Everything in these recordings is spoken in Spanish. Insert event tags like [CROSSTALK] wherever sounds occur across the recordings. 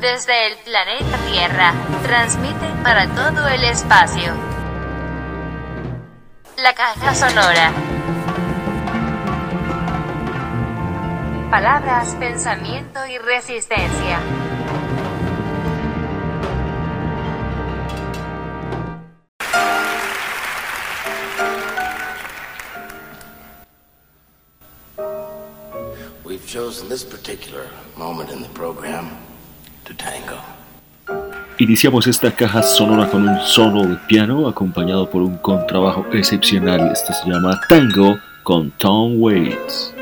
desde el planeta Tierra, transmite para todo el espacio. La caja sonora. Palabras, pensamiento y resistencia. We've chosen this particular moment in the program. Iniciamos esta caja sonora con un solo de piano acompañado por un contrabajo excepcional. Esto se llama Tango con Tom Waits.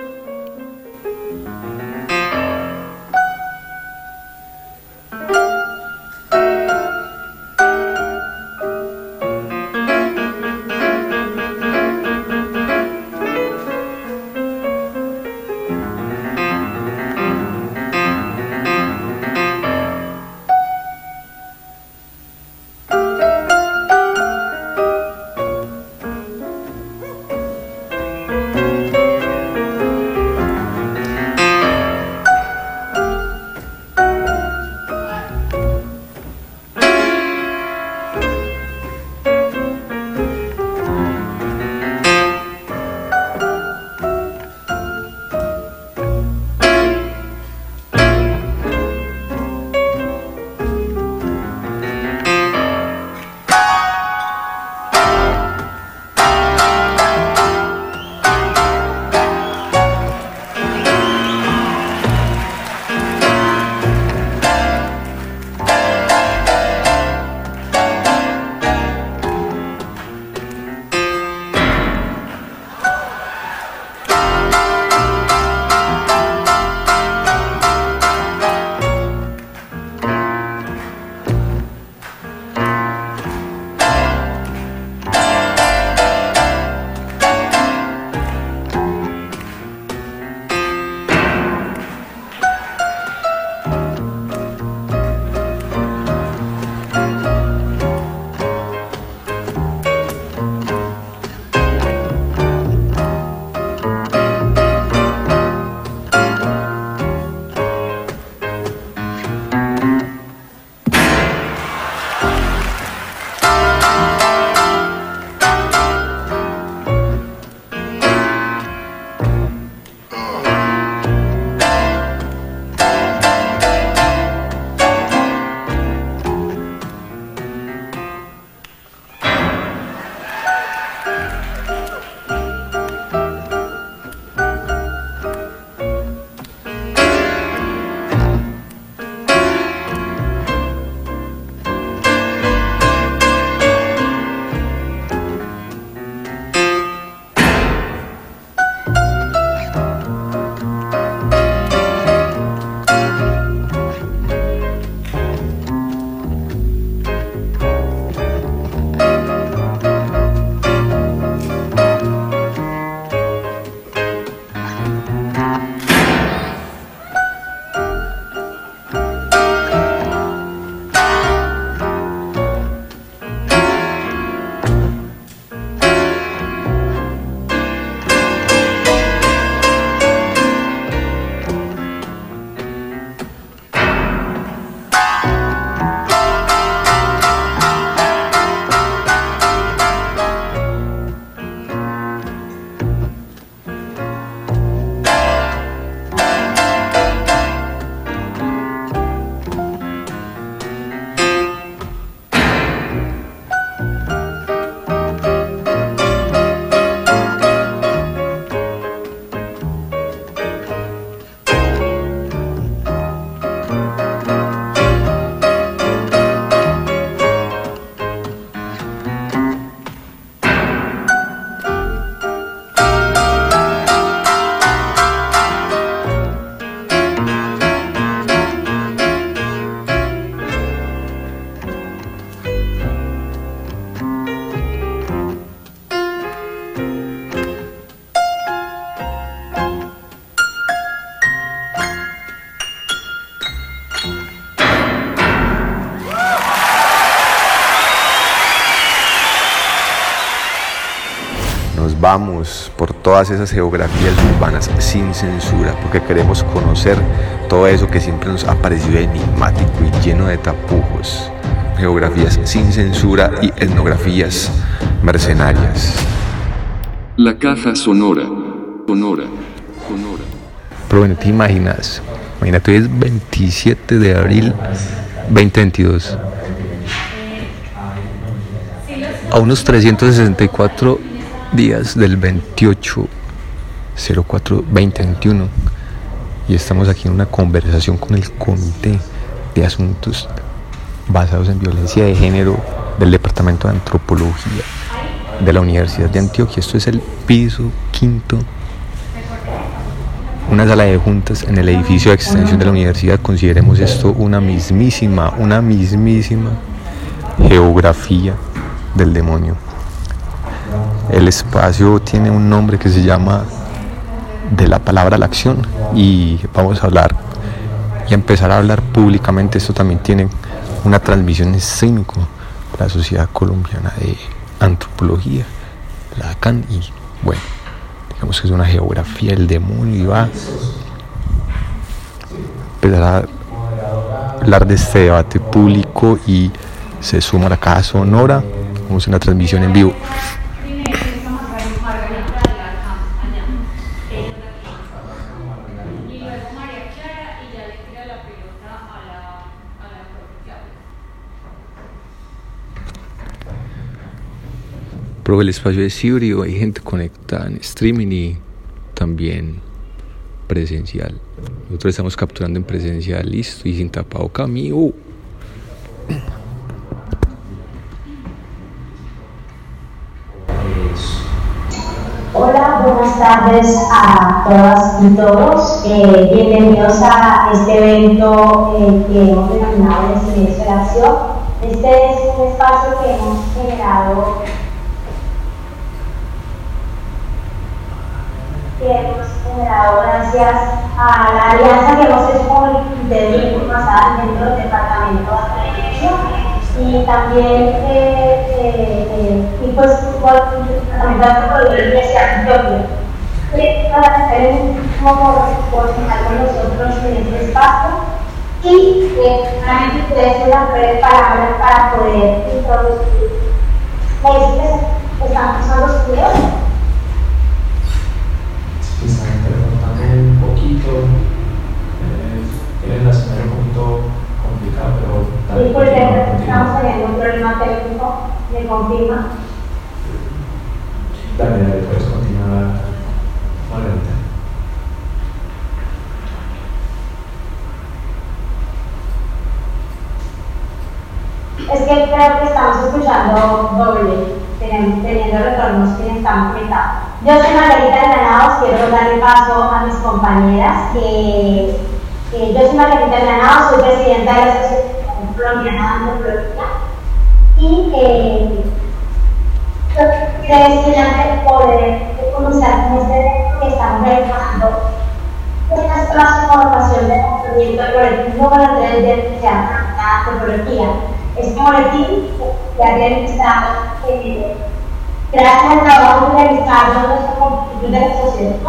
Por todas esas geografías urbanas sin censura, porque queremos conocer todo eso que siempre nos ha parecido enigmático y lleno de tapujos. Geografías sin censura y etnografías mercenarias. La caja sonora, sonora, sonora. Pero bueno, te imaginas, imagínate, hoy es 27 de abril 2022. A unos 364 días del 28 04 2021 y estamos aquí en una conversación con el Comité de Asuntos basados en violencia de género del Departamento de Antropología de la Universidad de Antioquia. Esto es el piso quinto, una sala de juntas en el edificio de extensión de la universidad. Consideremos esto una mismísima, una mismísima geografía del demonio. El espacio tiene un nombre que se llama de la palabra a la acción y vamos a hablar y empezar a hablar públicamente. Esto también tiene una transmisión escénico la Sociedad Colombiana de Antropología, la ACAN, y bueno, digamos que es una geografía del demonio y va empezar a hablar de este debate público y se suma la Caja Sonora, vamos a una transmisión en vivo. El espacio es híbrido, hay gente conectada en streaming y también presencial. Nosotros estamos capturando en presencial, listo, y sin tapado camino. Hola, buenas tardes a todas y todos. Eh, bienvenidos a este evento eh, que hemos denominado el Silencio de Acción. Este es un espacio que hemos generado que hemos generado gracias a la alianza que hemos hecho con el Comité de Información dentro del Departamento de y también eh, eh, eh, y pues de Antropología de la de Antioquia para hacer un poco coordinar con nosotros en este espacio y realmente ustedes tengan breves palabras para poder introducir. ¿Me dicen que están usando los videos? están interpretando un poquito, eh, la señal un poquito complicada, pero Sí, porque estamos continúa. teniendo un problema técnico, me confirma. Dale, dale, puedes continuar, Margarita. Es que creo que estamos escuchando doble, teniendo, retornos que están conectados. Yo soy Margarita Granados, quiero darle paso a mis compañeras. Que, eh, yo soy Margarita Granado, soy presidenta de la Asociación de Colombiana de Androfología y eh, creo que es fascinante poder conocer con ustedes que estamos trabajando pues, en las transformaciones del movimiento del colectivo para tener identidad de la antropología. Este boletín que ha realizado eh, gracias al trabajo realizado nuestro compañero de la Asociación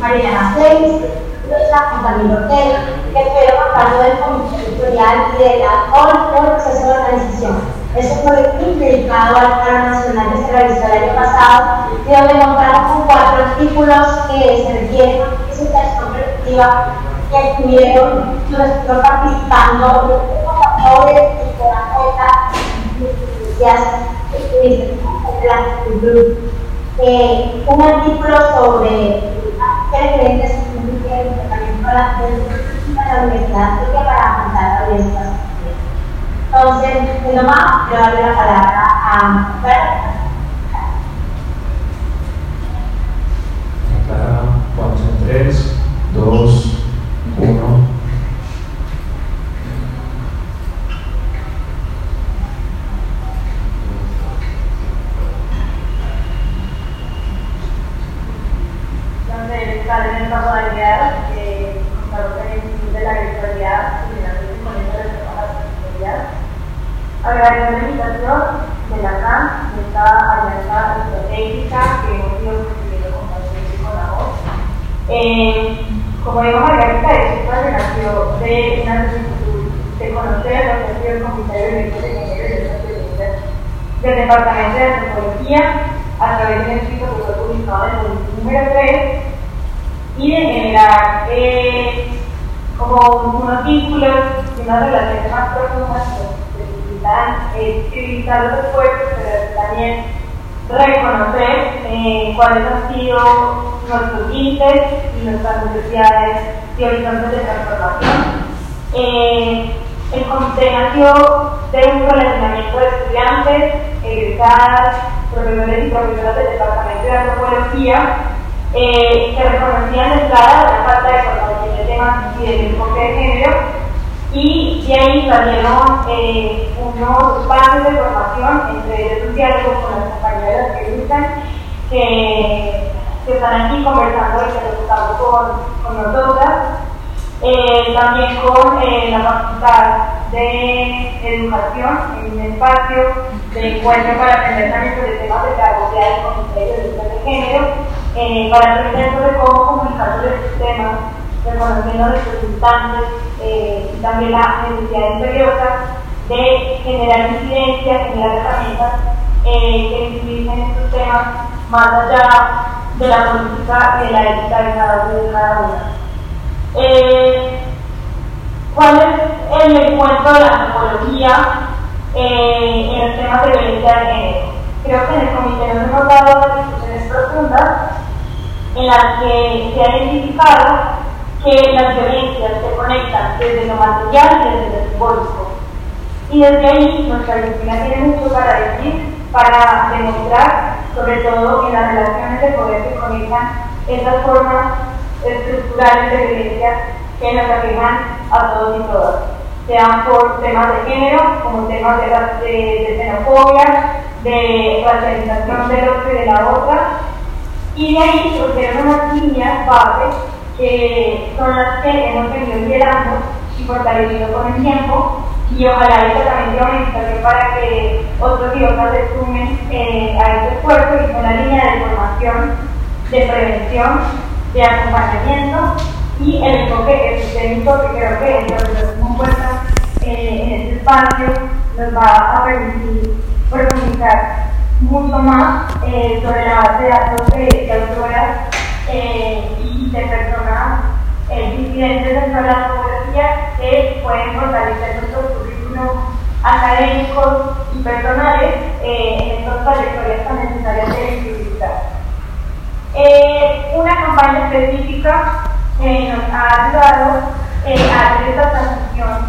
Mariana 6 Industrial con Camilo Ortega, que estuvieron a cargo del Comité Editorial y de la por proceso de organización. Es un proyecto dedicado al paro nacional que se realizó el año pasado y donde contamos con cuatro artículos que se requieren una situación productiva que estuvieron, estuvieron participando sobre y por la cuenta de la eh, un artículo sobre las diferentes la universidad Entonces, de lo más, quiero darle la palabra a Berta. Clara, vamos en 3, 2, 1. Está en el de con el Instituto de la Virtualidad de la Correspondencia de la Virtualidad. Agradezco la invitación de la CAN, de esta alianza estratégica que hemos sido Eh, como dijo Margarita, el espacio nació de una de conocer lo que ha el de de de del Departamento de Antropología a través de un escrito que fue publicado en el número 3 y de generar como unos vínculos y unas relaciones más profundas que necesitan civilizar los esfuerzos, pero también reconocer eh, cuáles han sido nuestros límites y nuestras necesidades y horizontes de transformación. Eh, el comité nació de un relacionamiento de estudiantes, egresadas, profesores y profesoras del Departamento de Antropología, eh, que reconocían de entrada la falta de formación de temas y del enfoque de género, y de ahí salieron eh, unos espacios de formación, entre ellos un con las compañeras que gustan, que, que, están aquí conversando y que nos estamos con, con nosotras. Eh, también con eh, la Facultad de Educación, en un espacio de encuentro para aprender también sobre temas de pedagogía y comité de de género, eh, para aprender sobre cómo comunicar sobre estos temas, reconociendo a nuestros instantes eh, también la necesidad imperiosa de generar incidencia, generar herramientas eh, que visibilicen estos temas más allá de la política y de la ética de cada de cada una. Eh, ¿Cuál es el encuentro de la antropología eh, en los temas de violencia de género? Creo que en el comité nos hemos dado profundas en las que se ha identificado que las violencias se conectan desde lo material y desde lo simbólico. Y desde ahí nuestra disciplina tiene mucho para decir, para demostrar, sobre todo en las relaciones de poder que conectan esas formas estructurales de violencia que nos aquejan a todos y todas, sean por temas de género, como temas de, de, xenofobia, de racialización del otro y de la otra, y de ahí surgieron unas líneas base que son las que hemos venido liderando y fortaleciendo con el tiempo, y ojalá esto también sea una invitación para que otros otras se sumen eh, a este esfuerzo y con la línea de formación, de prevención, de acompañamiento y el enfoque sistémico que creo que el profesor Compuesta eh, en este espacio nos va a permitir profundizar mucho más eh, sobre la base de datos de, autoras eh, y de personas eh, disidentes dentro de la antropología que pueden fortalecer nuestros currículos académicos y personales en estas trayectorias tan necesarias de visibilizar. Eh, una campaña específica eh, nos ha ayudado eh, a hacer esta transición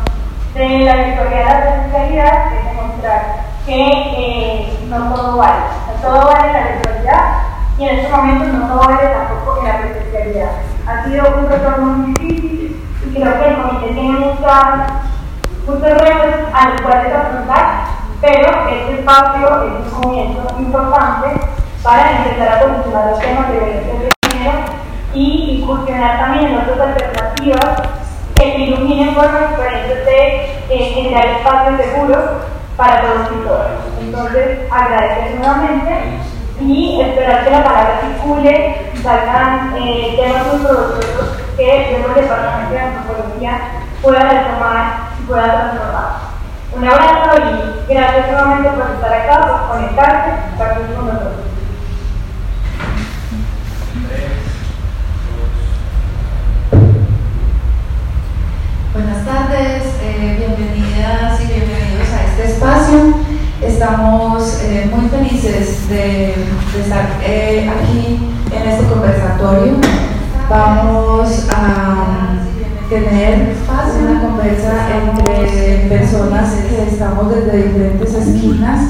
de la victoria a la presencialidad, es demostrar que no todo vale, no todo vale en la virtualidad y en este momento no todo vale tampoco en la presencialidad. Ha sido un retorno muy difícil y creo que el comité tiene muchas, muchos retos a los cuales afrontar, pero este espacio es un comienzo importante para empezar a los temas de violencia de y incursionar también en otras alternativas que iluminen formas diferentes de eh, generar espacios seguros para todos y todas. Entonces, agradecer nuevamente y esperar que la palabra circule salgan eh, temas muy provechosos que desde el Departamento de Antropología pueda retomar y pueda transformar. Un abrazo y gracias nuevamente por estar acá, por conectarse y compartir con nosotros. Buenas tardes, eh, bienvenidas y bienvenidos a este espacio. Estamos eh, muy felices de, estar eh, aquí en este conversatorio. Vamos a tener una conversa entre personas que estamos desde diferentes esquinas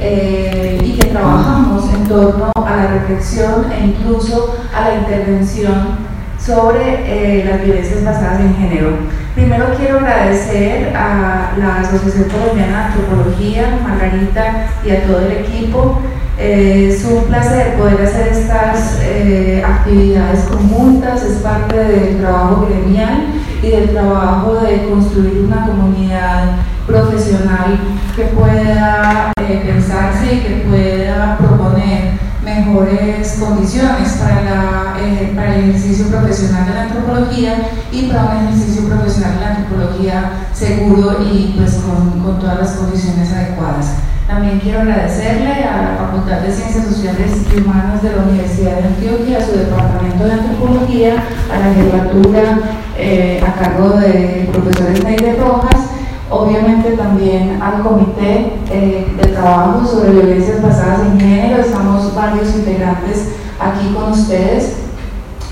y que trabajamos en torno a la reflexión e incluso a la intervención sobre las violencias basadas en género. Primero quiero agradecer a la Asociación Colombiana de Antropología, Margarita y a todo el equipo. Eh, es un placer poder hacer estas eh, actividades conjuntas, es parte del trabajo gremial y del trabajo de construir una comunidad profesional que pueda pensarse y que pueda proponer mejores condiciones para, la, eh, el ejercicio profesional de la antropología y para un ejercicio profesional de la antropología seguro y pues con, todas las condiciones adecuadas. También quiero agradecerle a la Facultad de Ciencias Sociales y Humanas de la Universidad de Antioquia, a su Departamento de Antropología, a la jefatura eh, a cargo del profesor Esneide Rojas, obviamente también al Comité eh, de Trabajo sobre Violencias Basadas en Género, estamos varios integrantes aquí con ustedes,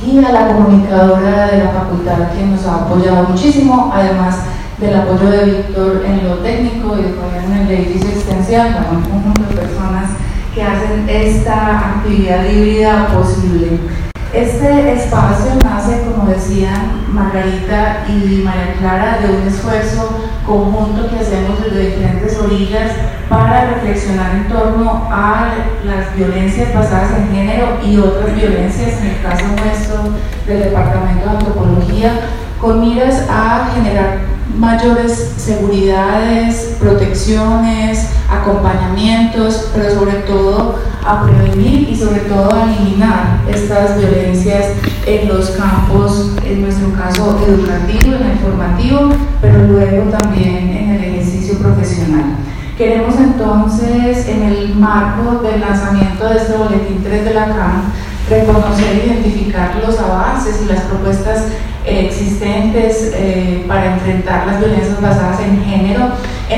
y a la comunicadora de la facultad que nos ha apoyado muchísimo, además del apoyo de Víctor en lo técnico y de en el edificio extensión, un conjunto de personas que hacen esta actividad híbrida posible. Este espacio nace, como decían Margarita y María Clara, de un esfuerzo conjunto que hacemos desde diferentes orillas para reflexionar en torno a las violencias basadas en género y otras violencias, en el caso nuestro del Departamento de Antropología, con miras a generar mayores seguridades, protecciones, acompañamientos, pero sobre todo a prevenir y sobre todo a eliminar estas violencias en los campos, en nuestro caso educativo, en el formativo, pero luego también en el ejercicio profesional. Queremos entonces, en el marco del lanzamiento de este boletín 3 de la CAM, reconocer e identificar los avances y las propuestas existentes eh, para enfrentar las violencias basadas en género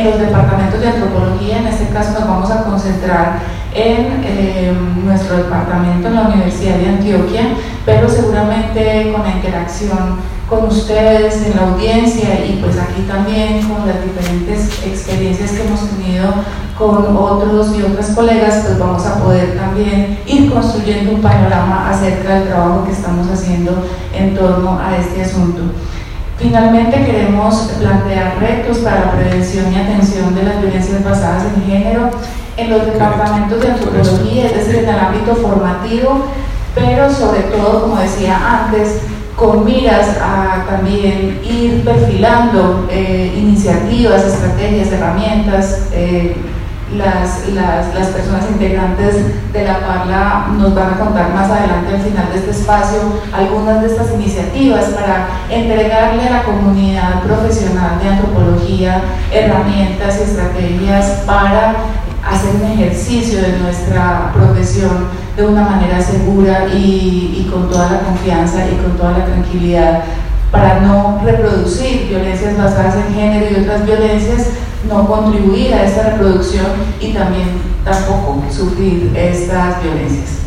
los departamentos de antropología. En este caso nos vamos a concentrar en eh, nuestro departamento en la Universidad de Antioquia, pero seguramente con la interacción con ustedes en la audiencia y pues aquí también con las diferentes experiencias que hemos tenido con otros y otras colegas, pues vamos a poder también ir construyendo un panorama acerca del trabajo que estamos haciendo en torno a este asunto. Finalmente queremos plantear retos para la prevención y atención de las violencias basadas en género en los departamentos de antropología, es decir, en el ámbito formativo, pero sobre todo, como decía antes, con miras a también ir perfilando eh, iniciativas, estrategias, herramientas. Eh, las, las, las, personas integrantes de la Parla nos van a contar más adelante al final de este espacio algunas de estas iniciativas para entregarle a la comunidad profesional de antropología herramientas y estrategias para hacer un ejercicio de nuestra profesión de una manera segura y, y, con toda la confianza y con toda la tranquilidad para no reproducir violencias basadas en género y otras violencias, no contribuir a esta reproducción y también tampoco sufrir estas violencias.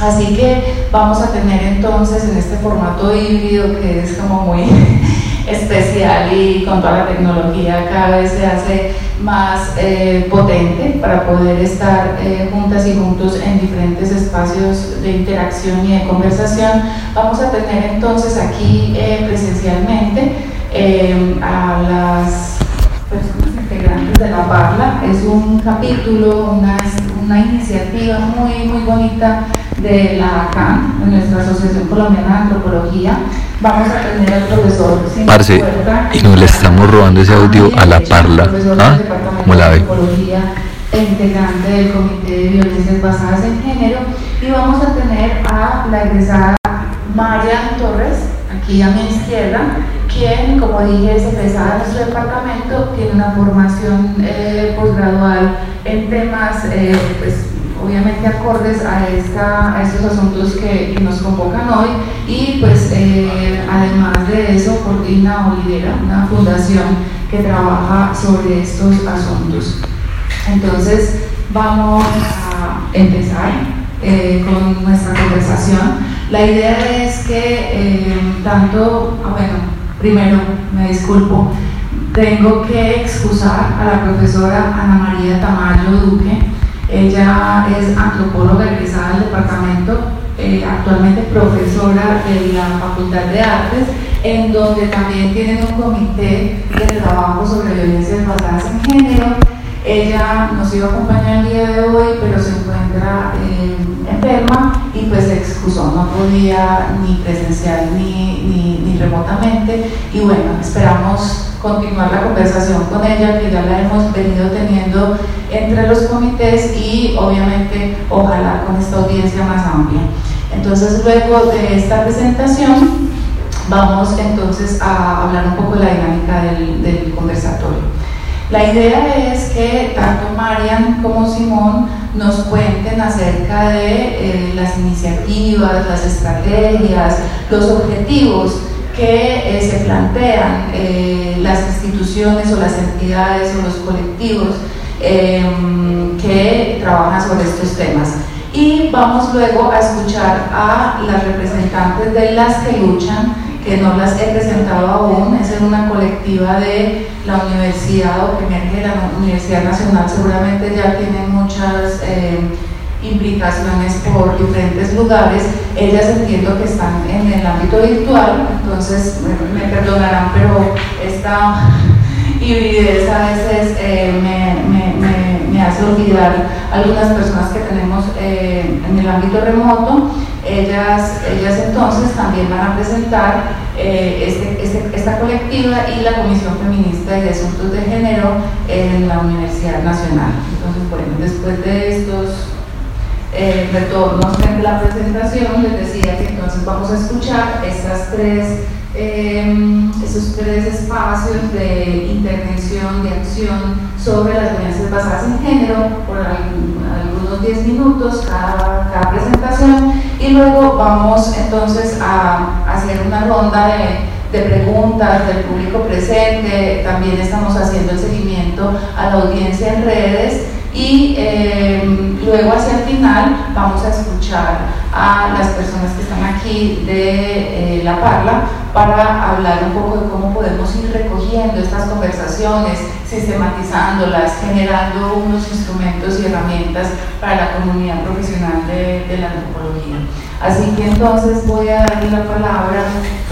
Así que vamos a tener entonces en este formato híbrido que es como muy [LAUGHS] especial y con toda la tecnología cada vez se hace más eh, potente para poder estar eh, juntas y juntos en diferentes espacios de interacción y de conversación. Vamos a tener entonces aquí eh, presencialmente a las de la Parla. Es un capítulo, una, una iniciativa muy, muy bonita de la CAN, de nuestra Asociación Colombiana de Antropología. Vamos a tener al profesor Parce, y nos le estamos robando ese audio a la Parla. ¿Ah? ¿Cómo la ve? integrante del Comité de Violencias Basadas en Género y vamos a tener a la egresada María Torres, aquí a mi izquierda, quien, como dije, es egresada de nuestro departamento, tiene una formación eh, posgradual en temas eh, pues, obviamente acordes a, esta, a estos asuntos que, nos convocan hoy y pues eh, además de eso coordina o lidera una fundación que trabaja sobre estos asuntos. Entonces vamos a empezar eh, con nuestra conversación. La idea es que eh, tanto, ah, bueno, primero me disculpo, tengo que excusar a la profesora Ana María Tamayo Duque, ella es antropóloga egresada del departamento, eh, actualmente profesora de la Facultad de Artes, en donde también tienen un comité de trabajo sobre violencias basadas en género. Ella nos iba a acompañar el día de hoy, pero se encuentra eh, enferma y pues se excusó, no podía ni presencial ni, ni, remotamente. Y bueno, esperamos continuar la conversación con ella que ya la hemos venido teniendo entre los comités y obviamente ojalá con esta audiencia más amplia. Entonces luego de esta presentación vamos entonces a hablar un poco de la dinámica del conversatorio. La idea es que tanto Marian como Simón nos cuenten acerca de eh, las iniciativas, las estrategias, los objetivos que eh, se plantean eh, las instituciones o las entidades o los colectivos em, que trabajan sobre estos temas. Y vamos luego a escuchar a las representantes de las que luchan que no las he presentado aún, es en una colectiva de la universidad o de la Universidad Nacional, seguramente ya tienen muchas eh, implicaciones por diferentes lugares. Ellas entiendo que están en el ámbito virtual, entonces me, perdonarán, pero esta [LAUGHS] hibridez a veces eh, me, hace olvidar algunas personas que tenemos eh, en el ámbito remoto. Ellas, ellas entonces también van a presentar eh, este, este, esta colectiva y la Comisión Feminista de Asuntos de Género en la Universidad Nacional. Entonces, bueno, después de estos eh, retornos de la presentación, les decía que entonces vamos a escuchar estas tres, eh, esos tres espacios de intervención, de acción sobre las violencias basadas en género por algunos 10 minutos cada, cada presentación y luego vamos entonces a hacer una ronda de preguntas del público presente, también estamos haciendo el seguimiento a la audiencia en redes y eh, luego hacia el final vamos a escuchar a las personas que están aquí de eh, La Parla para hablar un poco de cómo podemos ir recogiendo estas conversaciones, sistematizándolas, generando unos instrumentos y herramientas para la comunidad profesional de, la antropología. Así que entonces voy a darle la palabra.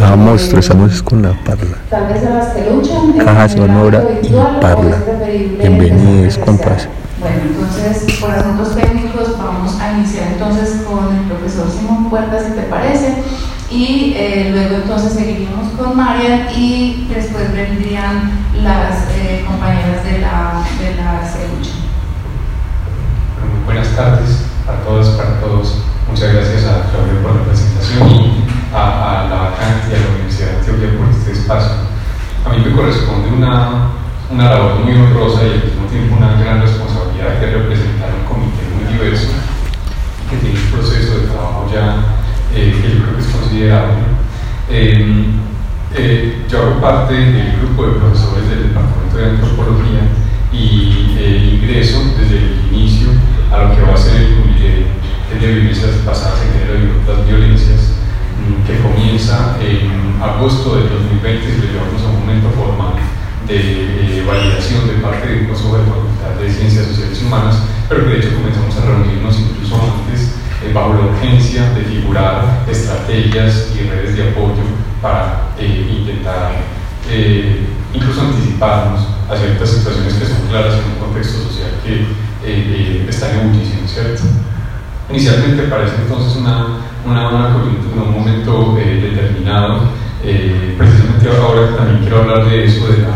Ah, monstruo, estamos con la parla. Tal vez a las que luchan. Caja sonora y parla. Bienvenidos, compas. Bueno, entonces, por asuntos técnicos, vamos a iniciar entonces con el profesor Simón Puerta, si te parece, y eh, luego entonces seguiríamos con Marian y después vendrían las eh, compañeras de la, de la Muy buenas tardes a todas, para todos. Muchas gracias a Claudio por la presentación y a, la vacante y a la Universidad de Antioquia por este espacio. A mí me corresponde una, una labor muy honrosa y al mismo tiempo una gran responsabilidad que representar un comité muy diverso, que tiene un proceso de trabajo ya eh, que yo creo que es considerable. Em, eh, yo hago parte del grupo de profesores del Departamento de Antropología y eh, ingreso desde el inicio a lo que va a ser el de violencias pasadas en género y otras violencias, mm, que comienza en agosto del 2020 y lo llevamos a un momento formal de validación de parte del Consejo de de Ciencias Sociales y Humanas, pero que de hecho comenzamos a reunirnos incluso antes eh, bajo la urgencia de figurar estrategias y redes de apoyo para eh, intentar eh, incluso anticiparnos a ciertas situaciones que son claras en un contexto social que está en ebullición, ¿cierto? Inicialmente parece entonces una, una, una un momento determinado. precisamente ahora también quiero hablar de eso, de la,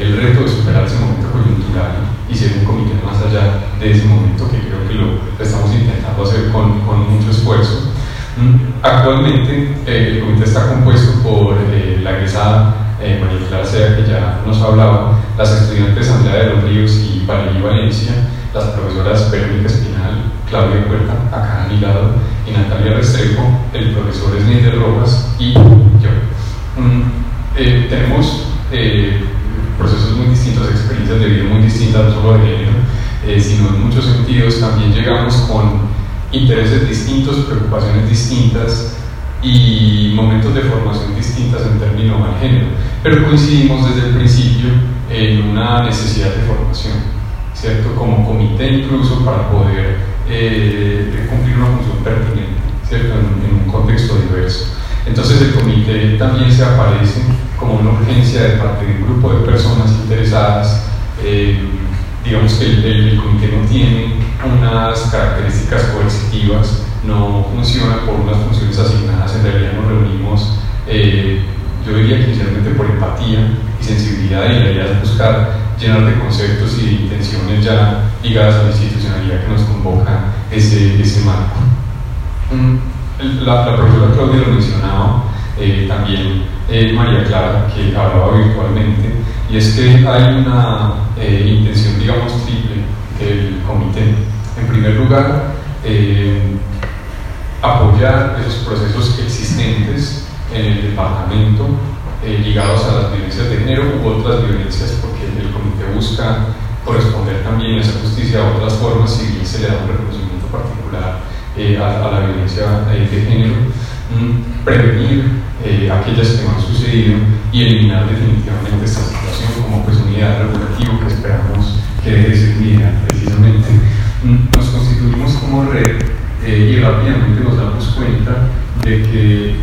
el reto de superar ese momento coyuntural y ser un comité más allá de ese momento que creo que lo, estamos intentando hacer con, con mucho esfuerzo. Mm, actualmente eh, el comité está compuesto por eh, la egresada eh, María Clara que ya nos hablaba, las estudiantes Andrea de los Ríos y Valeria Valencia, las profesoras Verónica Espinal, Claudia Puerta, acá a mi lado, y Natalia Restrepo, el profesor Snyder Rojas y yo. Mm, tenemos procesos muy distintos, experiencias de vida muy distintas, no solo de género, eh, sino en muchos sentidos también llegamos con intereses distintos, preocupaciones distintas y momentos de formación distintas en términos de género, pero coincidimos desde el principio en una necesidad de formación, ¿cierto? Como comité incluso para poder eh, cumplir una función pertinente, ¿cierto? en un contexto diverso. Entonces el comité también se aparece como una urgencia de parte de un grupo de personas interesadas. Eh, digamos que el, comité no tiene unas características coercitivas, no funciona por unas funciones asignadas, en realidad nos reunimos, eh, yo diría que inicialmente por empatía y sensibilidad y la idea es buscar llenar de conceptos y de intenciones ya ligadas a la institucionalidad que nos convoca ese, ese marco. Mm, la, la profesora Claudia lo mencionaba, eh, también eh, María Clara, que hablaba virtualmente, y es que hay una eh, intención, digamos, triple del comité. En primer lugar, apoyar esos procesos existentes en el departamento ligados a las violencias de género u otras violencias, porque el comité busca corresponder también a esa justicia de otras formas si bien se le da un reconocimiento particular a, la violencia de género, mm, prevenir eh, aquellas que no han sucedido y eliminar definitivamente esta situación como pues unidad regulativa que esperamos que deje de ser precisamente. Mm, nos constituimos como red eh, y rápidamente nos damos cuenta de que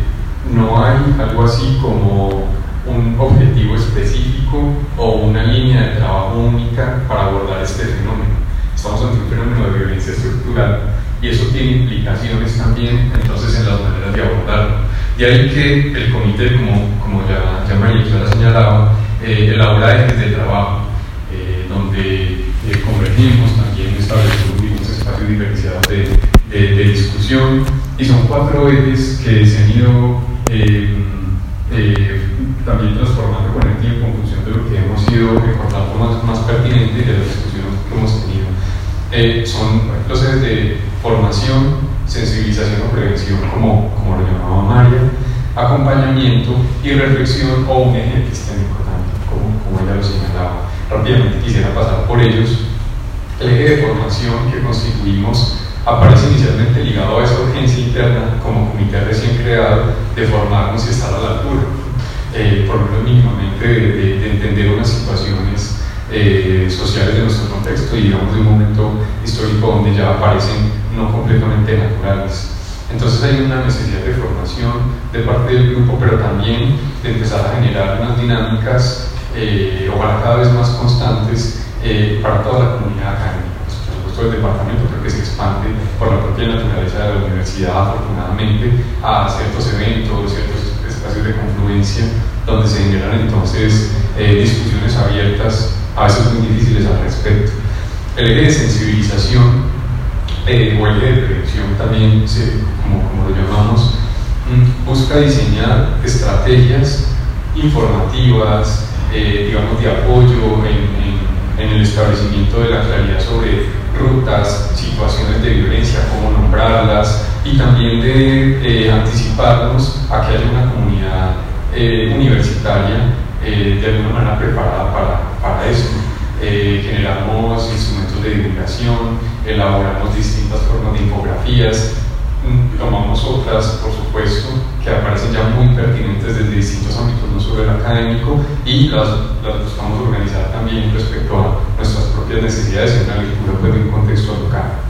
no hay algo así como un objetivo específico o una línea de trabajo única para abordar este fenómeno. Estamos ante un fenómeno de violencia estructural y eso tiene implicaciones también entonces en las maneras de abordarlo. De ahí que el comité, como, como ya, ya María ha señalado, eh, elabora ejes de trabajo, eh, donde eh, convergimos, también establecemos unos espacios diferenciados de, de, discusión, y son cuatro ejes que se han ido también transformando con el tiempo en función de lo que hemos ido encontrando más, más pertinente de las discusiones que hemos tenido. son los ejes de formación, sensibilización o prevención, como, como lo llamaba María, acompañamiento y reflexión o un eje epistémico también, como, como ella lo señalaba. Rápidamente quisiera pasar por ellos. El eje de formación que constituimos aparece inicialmente ligado a esa urgencia interna como comité recién creado de formarnos y estar a la altura, eh, por lo menos mínimamente de, de, entender unas situaciones eh, sociales de nuestro contexto y digamos de un momento histórico donde ya aparecen no completamente naturales. Entonces hay una necesidad de formación de parte del grupo, pero también de empezar a generar unas dinámicas, eh, ojalá cada vez más constantes, eh, para toda la comunidad académica. Por supuesto, el departamento creo que se expande por la propia naturaleza de la universidad, afortunadamente, a ciertos eventos, ciertos espacios de confluencia, donde se generan entonces eh, discusiones abiertas, a veces muy difíciles al respecto. El eje de sensibilización eh, o de prevención también, como, como, lo llamamos, mm, busca diseñar estrategias informativas, eh, digamos, de apoyo en, en, el establecimiento de la claridad sobre rutas, situaciones de violencia, cómo nombrarlas, y también de eh, anticiparnos a que haya una comunidad eh, universitaria de alguna manera preparada para, para eso. generamos instrumentos de divulgación, elaboramos distintas formas de infografías, mm, tomamos otras, por supuesto, que aparecen ya muy pertinentes desde distintos ámbitos, no solo el académico, y las, las buscamos organizar también respecto a nuestras propias necesidades en una lectura pues, de un contexto local.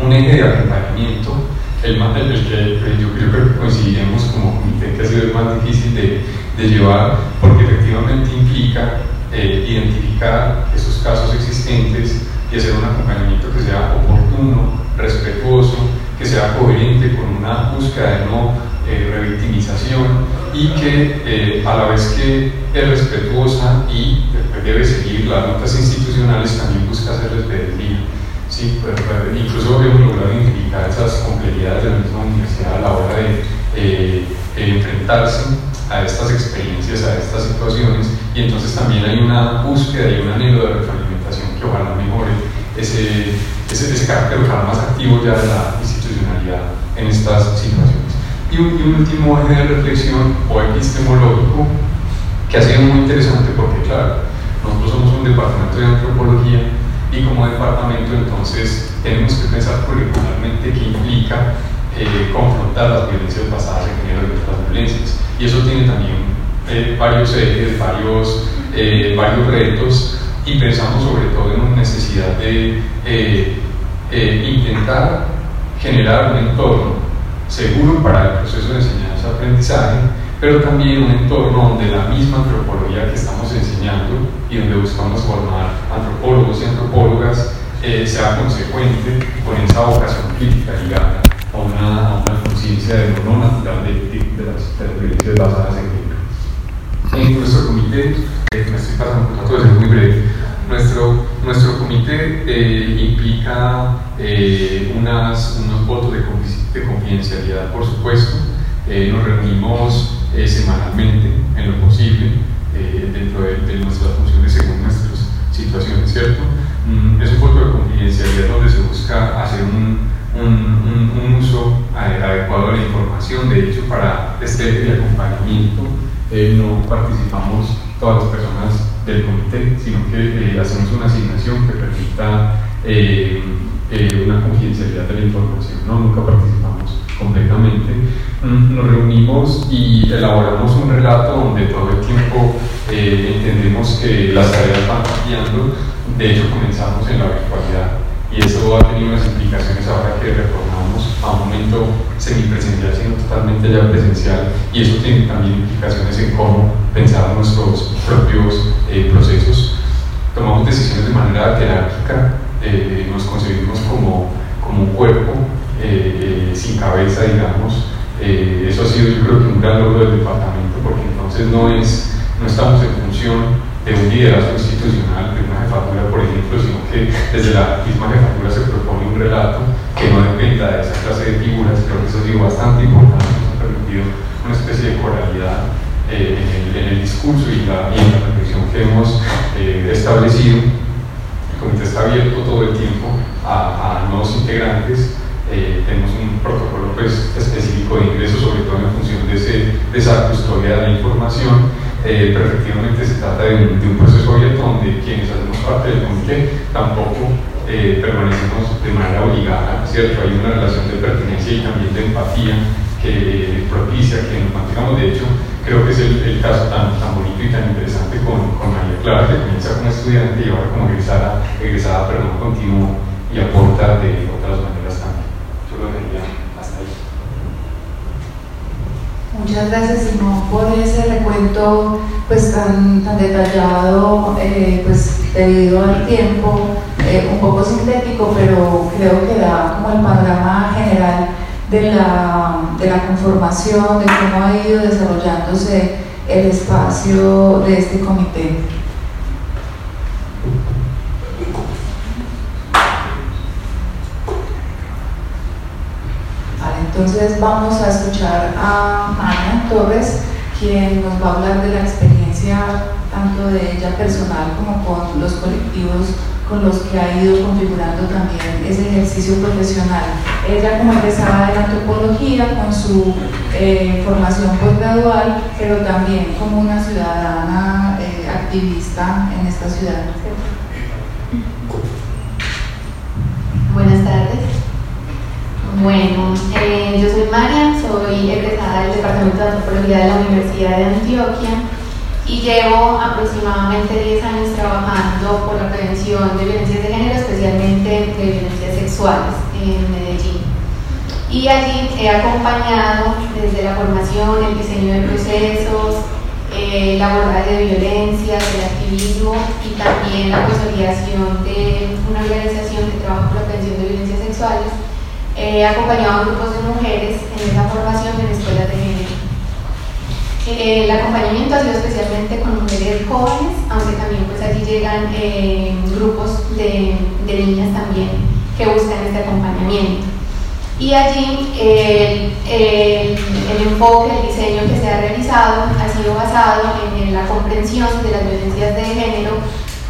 Un eje de acompañamiento, el, el, el que yo creo que coincidiremos como comité que ha sido el más difícil de, de llevar, porque efectivamente implica eh, identificar esos casos existentes y hacer un acompañamiento que sea oportuno, respetuoso, que sea coherente con una búsqueda de no eh, revictimización y que eh, a la vez que es respetuosa y debe seguir las notas institucionales, también busca hacerles pedir Sí, pues, pues, incluso hemos logrado identificar esas complejidades de la misma universidad a la hora de eh, enfrentarse a estas experiencias, a estas situaciones, y entonces también hay una búsqueda y un anhelo de retroalimentación que ojalá mejore ese, ese, ese carácter ojalá más activo ya de la institucionalidad en estas situaciones. Y un, y un último eje de reflexión o epistemológico que ha sido muy interesante porque, claro, nosotros somos un departamento de antropología y como departamento entonces tenemos que pensar curricularmente qué implica eh, confrontar las violencias basadas en género y otras violencias. Y eso tiene también eh, varios ejes, varios, eh, varios retos y pensamos sobre todo en una necesidad de eh, eh, intentar generar un entorno seguro para el proceso de enseñanza-aprendizaje, pero también un entorno donde la misma antropología que estamos enseñando y donde buscamos formar antropólogos y antropólogas eh, sea consecuente con esa vocación crítica ligada a una, una conciencia de lo no natural de, de, las, de las basadas en género. En nuestro comité eh, me estoy pasando, trato de ser muy breve, nuestro, nuestro comité eh, implica eh, unas, unos votos de, de, confidencialidad, por supuesto. Eh, nos reunimos semanalmente, en lo posible, dentro de, de, nuestras funciones según nuestras situaciones, ¿cierto? Mm, es un voto de confidencialidad donde se busca hacer un, un, un, uso adecuado de la información. De hecho, para este acompañamiento no participamos todas las personas del comité, sino que eh, hacemos una asignación que permita eh, eh, una confidencialidad de la información. ¿no? Nunca participamos completamente. Mm, nos reunimos y elaboramos un relato donde todo el tiempo entendemos que las tareas van cambiando. De hecho, comenzamos en la virtualidad y eso ha tenido unas implicaciones ahora que retornamos a un momento semipresencial, sino totalmente ya presencial, y eso tiene también implicaciones en cómo pensar nuestros propios eh, procesos. Tomamos decisiones de manera jerárquica, eh, nos concebimos como, como un cuerpo eh, sin cabeza, digamos. eso ha sido, yo creo que un gran logro del departamento, porque entonces no, es, no estamos en función de un liderazgo institucional, de una jefatura, por ejemplo, sino que desde la misma jefatura se propone un relato que no dependa de esa clase de figuras. Creo que eso ha sido bastante importante, nos ha permitido una especie de coralidad eh, en, el, discurso y, la, en la reflexión que hemos eh, establecido. El comité está abierto todo el tiempo a, nuevos integrantes. Eh, tenemos un protocolo pues, específico de ingreso, sobre todo en función de, ese, de esa custodia de la información eh, pero efectivamente se trata de un, proceso abierto donde quienes hacemos parte del comité tampoco eh, permanecemos de manera obligada, ¿cierto? Hay una relación de pertenencia y también de empatía que propicia que nos mantengamos. De hecho, creo que es el, caso tan, tan, bonito y tan interesante con, con María Clara, que comienza como estudiante y ahora como egresada, egresada perdón, continuo y aporta de otras maneras también. Yo lo diría. Muchas gracias Simón por ese recuento pues tan, tan detallado, eh, pues debido al tiempo, eh, un poco sintético, pero creo que da como el panorama general de la, de la conformación, de cómo ha ido desarrollándose el espacio de este comité. Entonces vamos a escuchar a Ana Torres, quien nos va a hablar de la experiencia tanto de ella personal como con los colectivos con los que ha ido configurando también ese ejercicio profesional. Ella como empezaba de la antropología con su eh, formación postgradual, pero también como una ciudadana eh, activista en esta ciudad. Buenas tardes. Bueno, eh, yo soy Marian, soy egresada del Departamento de Antropología de la Universidad de Antioquia y llevo aproximadamente 10 años trabajando por la prevención de violencias de género, especialmente de violencias sexuales en Medellín. Y allí he acompañado desde la formación, el diseño de procesos, eh, el abordaje de violencias, el activismo y también la consolidación de una organización que trabaja por la prevención de violencias sexuales He acompañado a grupos de mujeres en esa formación en escuelas de género. Eh, el acompañamiento ha sido especialmente con mujeres jóvenes, aunque también pues allí llegan eh, grupos de, de, niñas también que buscan este acompañamiento. Y allí el, el, el, enfoque, el diseño que se ha realizado ha sido basado en, la comprensión de las violencias de género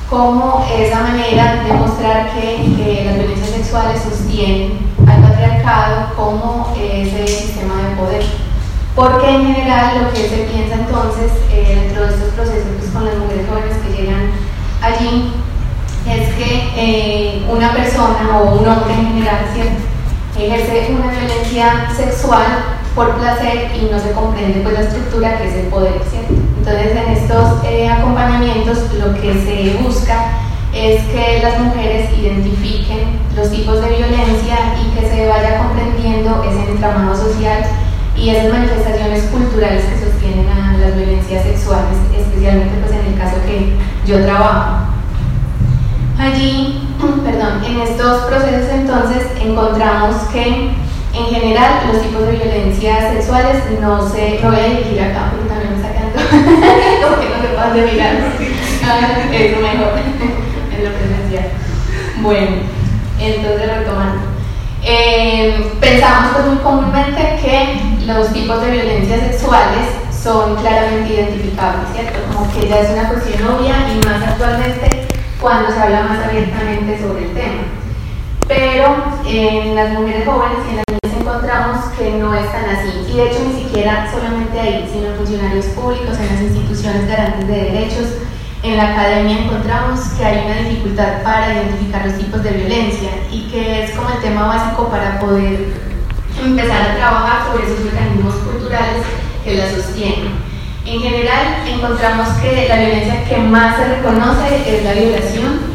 como esa manera de mostrar que, que las violencias sexuales sostienen al patriarcado como ese sistema de poder. Porque en general lo que se piensa entonces eh, dentro de estos procesos pues, con las mujeres jóvenes que llegan allí es que eh, una persona o un hombre en general ejerce una violencia sexual por placer y no se comprende pues, la estructura que es el poder. ¿cierto? Entonces en estos eh, acompañamientos lo que se busca es que las mujeres identifiquen los tipos de violencia y que se vaya comprendiendo ese entramado social y esas manifestaciones culturales que sostienen a las violencias sexuales, especialmente pues en el caso que yo trabajo. Allí, [CLEARS THROAT] perdón, en estos procesos entonces encontramos que en general los tipos de violencias sexuales no se, no voy a dirigir acá porque también me está quedando [LAUGHS] como que no capaz de mirar. [LAUGHS] Eso mejor. Bueno, entonces retomando. Eh, pensamos pues muy comúnmente que los tipos de violencia sexuales son claramente identificables, ¿cierto? Como que ya es una cuestión obvia y más actualmente cuando se habla más abiertamente sobre el tema. Pero en las mujeres jóvenes y en las niñas encontramos que no es tan así. Y de hecho ni siquiera solamente ahí, sino funcionarios públicos, en las instituciones garantes de derechos, en la academia encontramos que hay una dificultad para identificar los tipos de violencia y que es como el tema básico para poder empezar a trabajar sobre esos mecanismos culturales que la sostienen. En general, encontramos que la violencia que más se reconoce es la violación.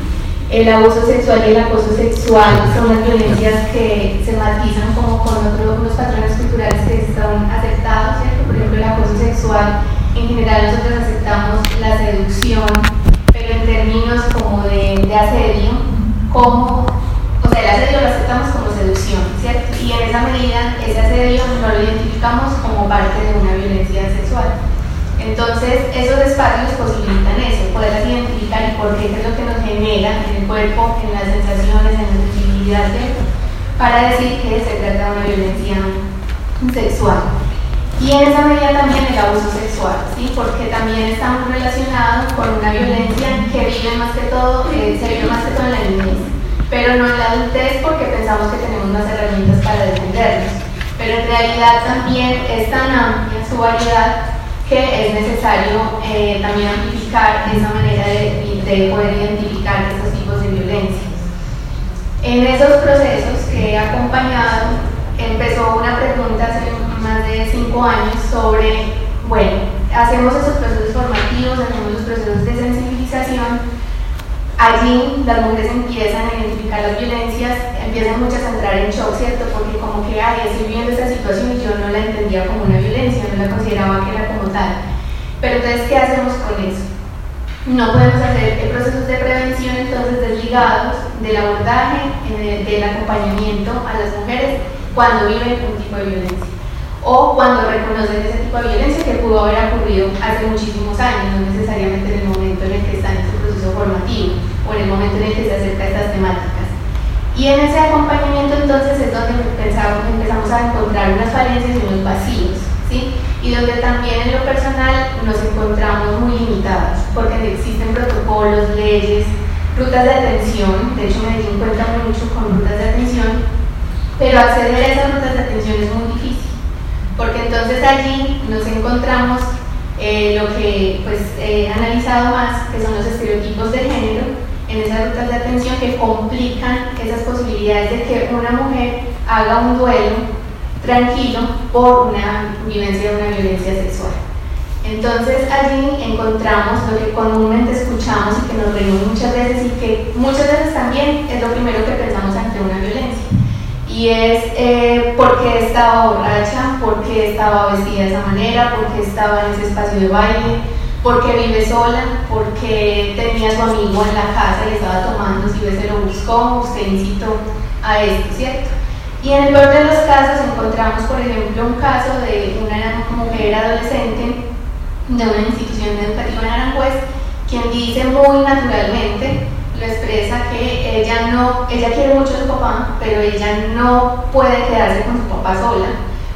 El abuso sexual y el acoso sexual son las violencias que se matizan como con otros patrones culturales que están aceptados, ¿cierto? Por ejemplo, el acoso sexual en general nosotros aceptamos la seducción, pero en términos como de, de asedio, como, o sea, el asedio lo aceptamos como seducción, ¿cierto? Y en esa medida ese asedio no lo identificamos como parte de una violencia sexual. Entonces, esos espacios posibilitan eso, poder identificar y por qué es lo que nos genera en el cuerpo, en las sensaciones, en la sensibilidad. Para decir que se trata de una violencia sexual. Y en esa medida también el abuso sexual, ¿sí? porque también está muy relacionado con una violencia que vive más que todo, eh, se vive más que todo en la niñez, pero no en la adultez porque pensamos que tenemos más herramientas para defendernos. Pero en realidad también es tan amplia su variedad que es necesario eh, también amplificar esa manera de, de poder identificar estos tipos de violencia. En esos procesos que he acompañado, empezó una pregunta hace más de cinco años sobre, bueno, hacemos esos procesos formativos, hacemos los procesos de sensibilización, allí las mujeres empiezan a identificar las violencias, empiezan muchas a entrar en shock, ¿cierto? Porque como que, ay, estoy viviendo esta situación y yo no la entendía como una violencia, no la consideraba que era como tal. Pero entonces, ¿qué hacemos con eso? No podemos hacer procesos de prevención entonces desligados del abordaje, eh, del acompañamiento a las mujeres cuando viven un tipo de violencia o cuando reconocen ese tipo de violencia que pudo haber ocurrido hace muchísimos años, no necesariamente en el momento en el que están en su proceso formativo o en el momento en el que se acerca a estas temáticas. Y en ese acompañamiento entonces es donde empezamos, empezamos a encontrar unas falencias y unos vacíos, ¿sí? y donde también en lo personal nos encontramos muy limitados, porque existen protocolos, leyes, rutas de atención, de hecho me cuenta mucho con rutas de atención, pero acceder a esas rutas de atención es muy difícil, porque entonces allí nos encontramos eh, lo que pues, he analizado más, que son los estereotipos de género, en esas rutas de atención que complican esas posibilidades de que una mujer haga un duelo tranquilo por una vivencia de una violencia sexual. Entonces allí encontramos lo que comúnmente escuchamos y que nos reímos muchas veces y que muchas veces también es lo primero que pensamos ante una violencia y es eh, por qué estaba borracha, por qué estaba vestida de esa manera, por qué estaba en ese espacio de baile, por qué vive sola, por qué tenía a su amigo en la casa y estaba tomando, si se lo buscó, usted incitó a esto, ¿cierto? Y en el peor de los casos encontramos, por ejemplo, un caso de una mujer adolescente de una institución educativa en Aranjuez, quien dice muy naturalmente, lo expresa que ella no, ella quiere mucho a su papá, pero ella no puede quedarse con su papá sola,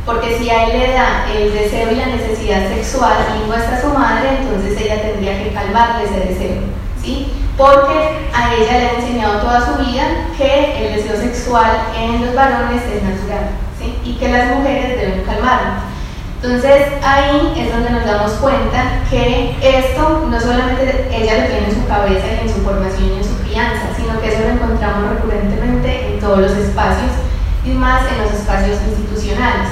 porque si a él le da el deseo y la necesidad sexual y no está su madre, entonces ella tendría que calmarle ese deseo, ¿sí? Porque a ella le ha enseñado toda su vida que el deseo sexual en los varones es natural, ¿sí? Y que las mujeres deben calmarlo. Entonces ahí es donde nos damos cuenta que esto no solamente ella lo tiene en su cabeza y en su formación y en su crianza, sino que eso lo encontramos recurrentemente en todos los espacios y más en los espacios institucionales.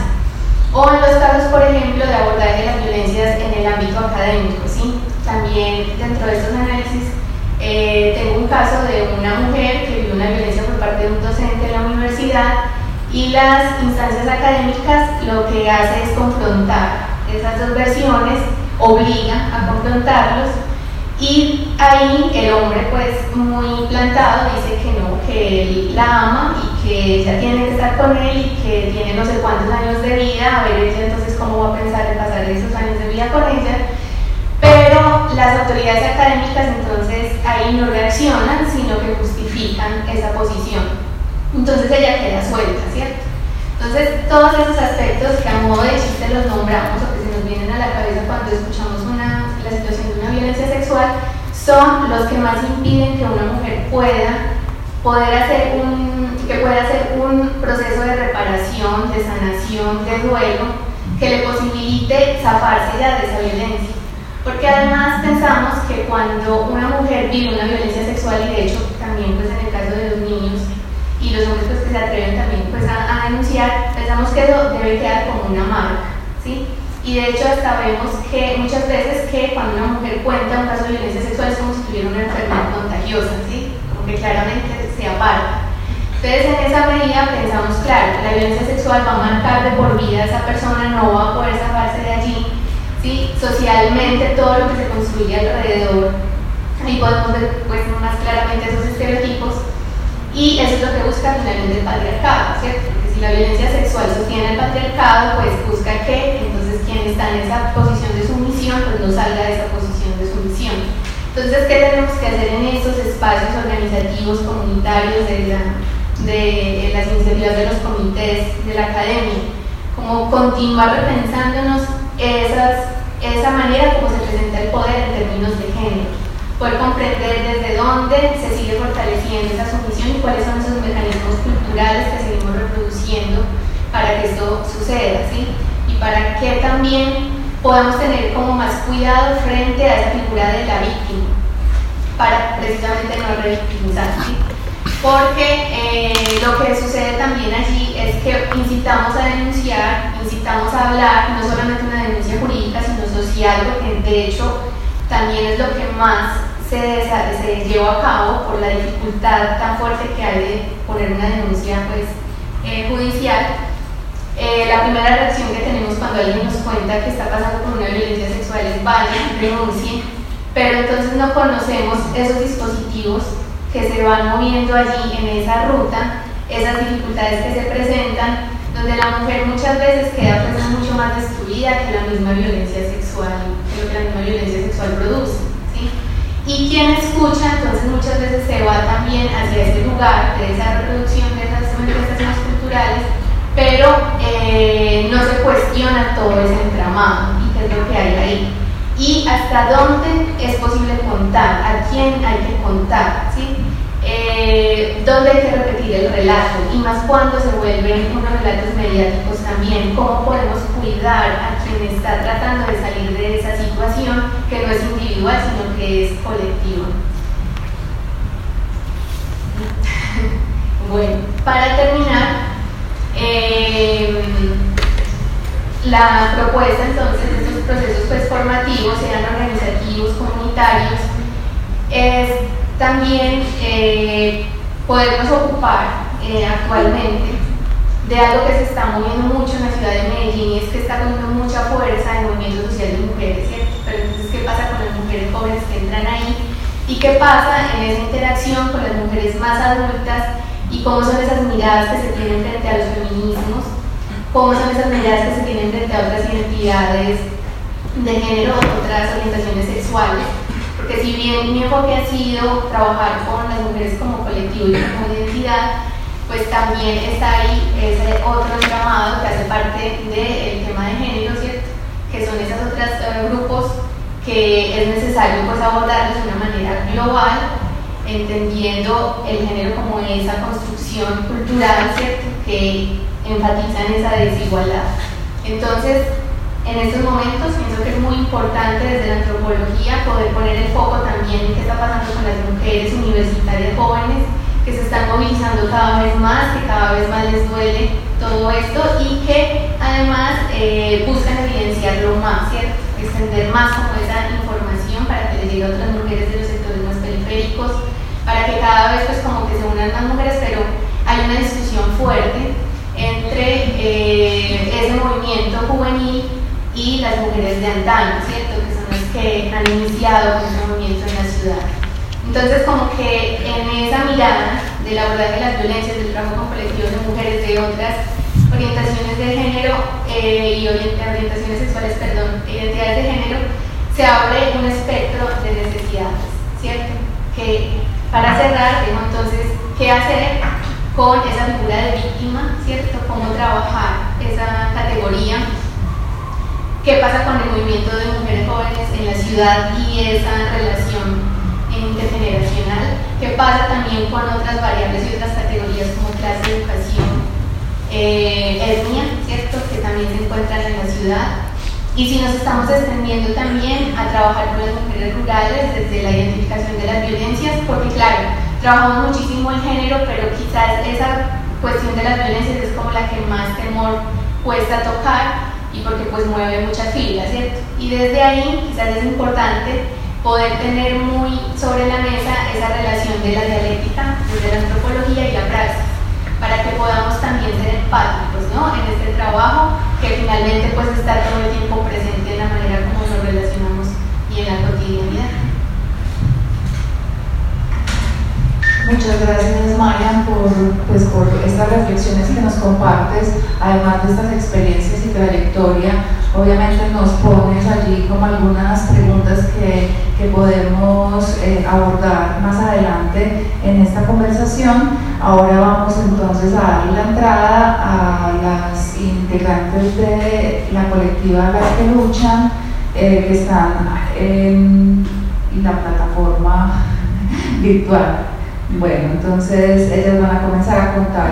O en los casos, por ejemplo, de abordaje de las violencias en el ámbito académico. ¿sí? También dentro de estos análisis eh, tengo un caso de una mujer que vivió una violencia por parte de un docente en la universidad y las instancias académicas lo que hace es confrontar esas dos versiones, obliga a confrontarlos y ahí el hombre pues muy plantado dice que no, que él la ama y que ella tiene que estar con él y que tiene no sé cuántos años de vida, a ver ella entonces cómo va a pensar en pasar esos años de vida con ella. Pero las autoridades académicas entonces ahí no reaccionan, sino que justifican esa posición. Entonces ella queda suelta, ¿cierto? Entonces todos esos aspectos que a modo de chiste los nombramos o que se nos vienen a la cabeza cuando escuchamos una, la situación de una violencia sexual son los que más impiden que una mujer pueda poder hacer un, que pueda hacer un proceso de reparación, de sanación, de duelo, que le posibilite zafarse ya de esa violencia. Porque además pensamos que cuando una mujer vive una violencia sexual, y de hecho también pues en el caso de los niños y los hombres pues, que se atreven también pues, a, denunciar, pensamos que eso debe quedar como una marca. ¿sí? Y de hecho hasta vemos que muchas veces que cuando una mujer cuenta un caso de violencia sexual es como si tuviera una enfermedad contagiosa, ¿sí? como que claramente se aparta. Entonces, en esa medida pensamos, claro, la violencia sexual va a marcar de por vida a esa persona, no va a poder zafarse de allí. ¿sí? Socialmente, todo lo que se construye alrededor, ahí podemos ver pues, más claramente esos estereotipos. Y eso es lo que busca finalmente el patriarcado, ¿cierto? Porque si la violencia sexual sostiene el patriarcado, pues busca que entonces quien está en esa posición de sumisión, pues no salga de esa posición de sumisión. Entonces, ¿qué tenemos que hacer en esos espacios organizativos, comunitarios, de la de las iniciativas de los comités de la academia, como continuar repensándonos esas, esa manera como se presenta el poder en términos de género, poder comprender desde dónde se sigue fortaleciendo esa sumisión y cuáles son esos mecanismos culturales que seguimos reproduciendo para que esto suceda, ¿sí? Y para que también podamos tener como más cuidado frente a esa figura de la víctima, para precisamente no revictimizar, ¿sí? porque eh, lo que sucede también allí es que incitamos a denunciar, incitamos a hablar, no solamente una denuncia jurídica, sino social, porque de hecho también es lo que más se, se lleva a cabo por la dificultad tan fuerte que hay de poner una denuncia pues, eh, judicial. Eh, la primera reacción que tenemos cuando alguien nos cuenta que está pasando por una violencia sexual es vaya, renuncie, pero entonces no conocemos esos dispositivos que se van moviendo allí en esa ruta, esas dificultades que se presentan, donde la mujer muchas veces queda pues, mucho más destruida que la misma violencia sexual, que lo que la misma violencia sexual produce. Y quien escucha entonces muchas veces se va también hacia ese lugar de esa reproducción de esas manifestaciones culturales, pero eh, no se cuestiona todo ese entramado y qué es lo que hay ahí y hasta dónde es posible contar, a quién hay que contar, ¿sí? Eh, dónde hay que repetir el relato y más cuando se vuelven unos relatos mediáticos también, cómo podemos cuidar a quien está tratando de salir de esa situación que no es individual sino que es colectiva. [LAUGHS] bueno, para terminar, eh, la propuesta entonces de estos procesos pues, formativos, sean organizativos, comunitarios, es también eh, podernos ocupar eh, actualmente de algo que se está moviendo mucho en la ciudad de Medellín y es que está teniendo mucha fuerza el movimiento social de mujeres, ¿cierto? Pero entonces, ¿qué pasa con las mujeres jóvenes que entran ahí? ¿Y qué pasa en esa interacción con las mujeres más adultas? ¿Y cómo son esas miradas que se tienen frente a los feminismos? cómo son esas medidas que se tienen frente a otras identidades de género, otras orientaciones sexuales. Porque si bien mi enfoque ha sido trabajar con las mujeres como colectivo y como identidad, pues también está ahí ese otro llamado que hace parte del tema de género, ¿cierto? Que son esos otros eh, grupos que es necesario pues abordarlos de una manera global, entendiendo el género como esa construcción cultural, ¿cierto? Que enfatizan esa desigualdad. Entonces, en estos momentos pienso que es muy importante desde la antropología poder poner el foco también en qué está pasando con las mujeres universitarias jóvenes que se están movilizando cada vez más, que cada vez más les duele todo esto y que además eh, buscan evidenciarlo más, ¿cierto? extender más como esa información para que le llegue a otras mujeres de los sectores más periféricos, para que cada vez pues como que se unan más mujeres, pero hay una discusión fuerte entre eh, ese movimiento juvenil y las mujeres de antaño, ¿cierto? Que son las que han iniciado ese movimiento en la ciudad. Entonces, como que en esa mirada del abordaje de las violencias, del trabajo con colectivos de mujeres de otras orientaciones de género eh, y orientaciones sexuales, perdón, identidades de género, se abre un espectro de que para cerrar, tengo entonces qué hacer con esa figura de víctima, ¿cierto? Cómo trabajar esa categoría. ¿Qué pasa con el movimiento de mujeres jóvenes en la ciudad y esa relación intergeneracional? ¿Qué pasa también con otras variables y otras categorías como clase, educación, eh, etnia, ¿cierto? Que también se encuentran en la ciudad. Y si nos estamos extendiendo también a trabajar con las mujeres rurales desde la identificación de las violencias, porque claro, trabajamos muchísimo el género, pero quizás esa cuestión de las violencias es como la que más temor cuesta tocar porque pues mueve muchas filas, ¿cierto? Y desde ahí quizás es importante poder tener muy sobre la mesa esa relación de la dialéctica, desde la antropología y la praxis, para que podamos también ser empáticos, ¿no? En este trabajo que finalmente pues está todo el tiempo presente en la manera como nos relacionamos y en la cotidianidad. Muchas gracias Marian por, pues, por estas reflexiones que nos compartes, además de estas experiencias y trayectoria. Obviamente nos pones allí como algunas preguntas que, que podemos eh, abordar más adelante en esta conversación. Ahora vamos entonces a dar la entrada a las integrantes de la colectiva Las que luchan, eh, que están en la plataforma virtual. Bueno, entonces ellas van a comenzar a contar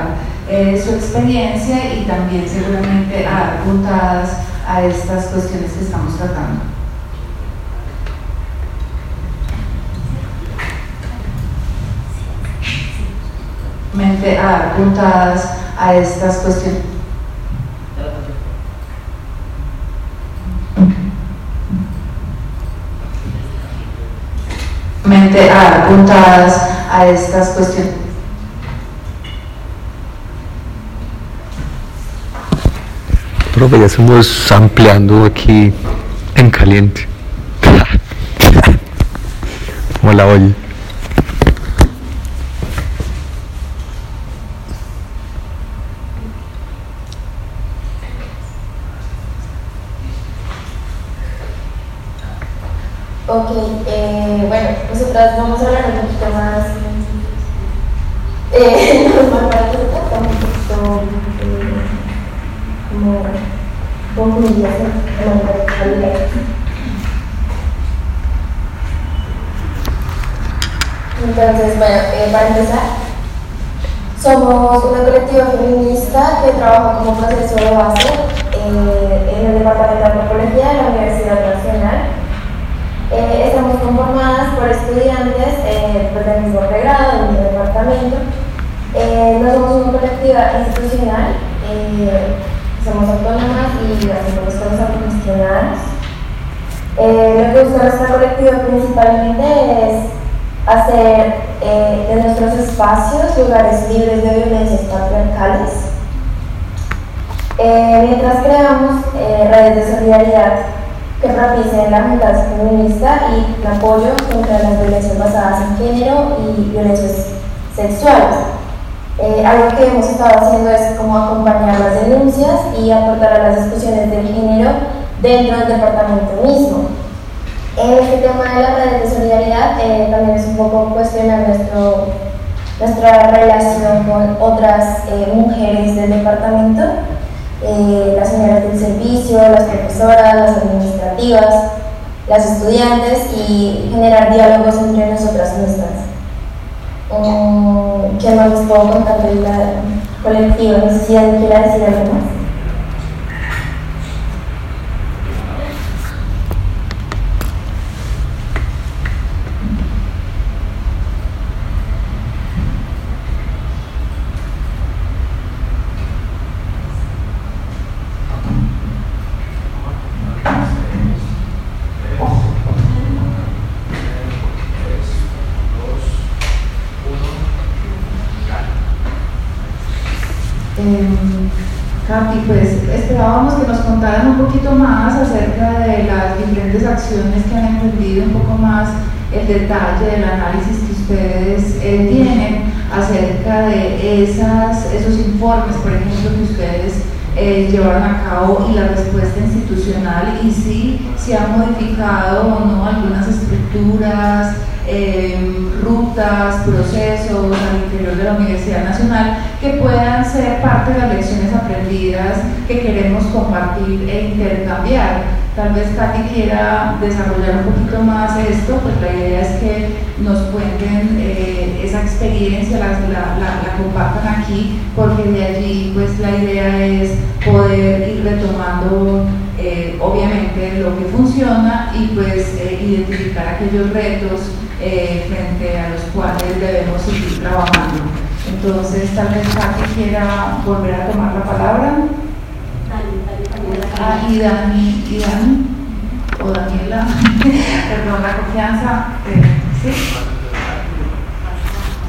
eh, su experiencia y también seguramente a dar puntadas a estas cuestiones que estamos tratando. Mente a dar puntadas a estas cuestiones. Mente a dar puntadas a estas cuestiones. Profe, ya estamos ampliando aquí en caliente. Hola, oye. Ok, eh, bueno, nosotras vamos a hablar eh, [LAUGHS] [LAUGHS] eh, como. Entonces, bueno, eh, para empezar, somos una colectiva feminista que trabaja como proceso de base eh, en el Departamento de Antropología de la Universidad Nacional eh, estamos conformadas por estudiantes pues, del mismo pregrado, del mismo departamento. Eh, no somos una colectiva institucional, somos autónomas y hacemos cosas autogestionadas. lo que busca nuestra colectiva principalmente es hacer de nuestros espacios lugares libres de violencias patriarcales, mientras creamos redes de solidaridad que propicien la agenda feminista y el apoyo contra las violencias basadas en género y violencias sexuales. Eh, algo que hemos estado haciendo es como acompañar las denuncias y aportar a las discusiones del género dentro del departamento mismo. En este tema de la red solidaridad eh, también es un poco cuestionar nuestro, nuestra relación con otras eh, mujeres del departamento eh, las señoras del servicio, las profesoras, las administrativas, las estudiantes y generar diálogos entre nosotras mismas. Um, ¿Qué más contar de la colectiva? No sé si alguien quiere decir algo más. pues esperábamos que nos contaran un poquito más acerca de las acciones que han emprendido, un poco más el detalle del análisis que ustedes eh, tienen acerca de esas, esos informes, por ejemplo, que ustedes eh, llevaron a cabo y la respuesta institucional y si se han modificado o no algunas estructuras, em, rutas, procesos al interior de la Universidad Nacional que puedan ser parte de las lecciones aprendidas que queremos compartir e intercambiar. Tal vez Katy quiera desarrollar un poquito más esto, pues la idea es que nos cuenten eh, esa experiencia, la, la, compartan aquí, porque de allí pues la idea es poder ir retomando eh, obviamente lo que funciona y pues eh, identificar aquellos retos frente a los cuales debemos seguir trabajando. Entonces tal vez Katy quiera volver a tomar la palabra. Ah, y Dani, y Dani, o Daniela, [LAUGHS] perdón, la confianza, eh, ¿sí?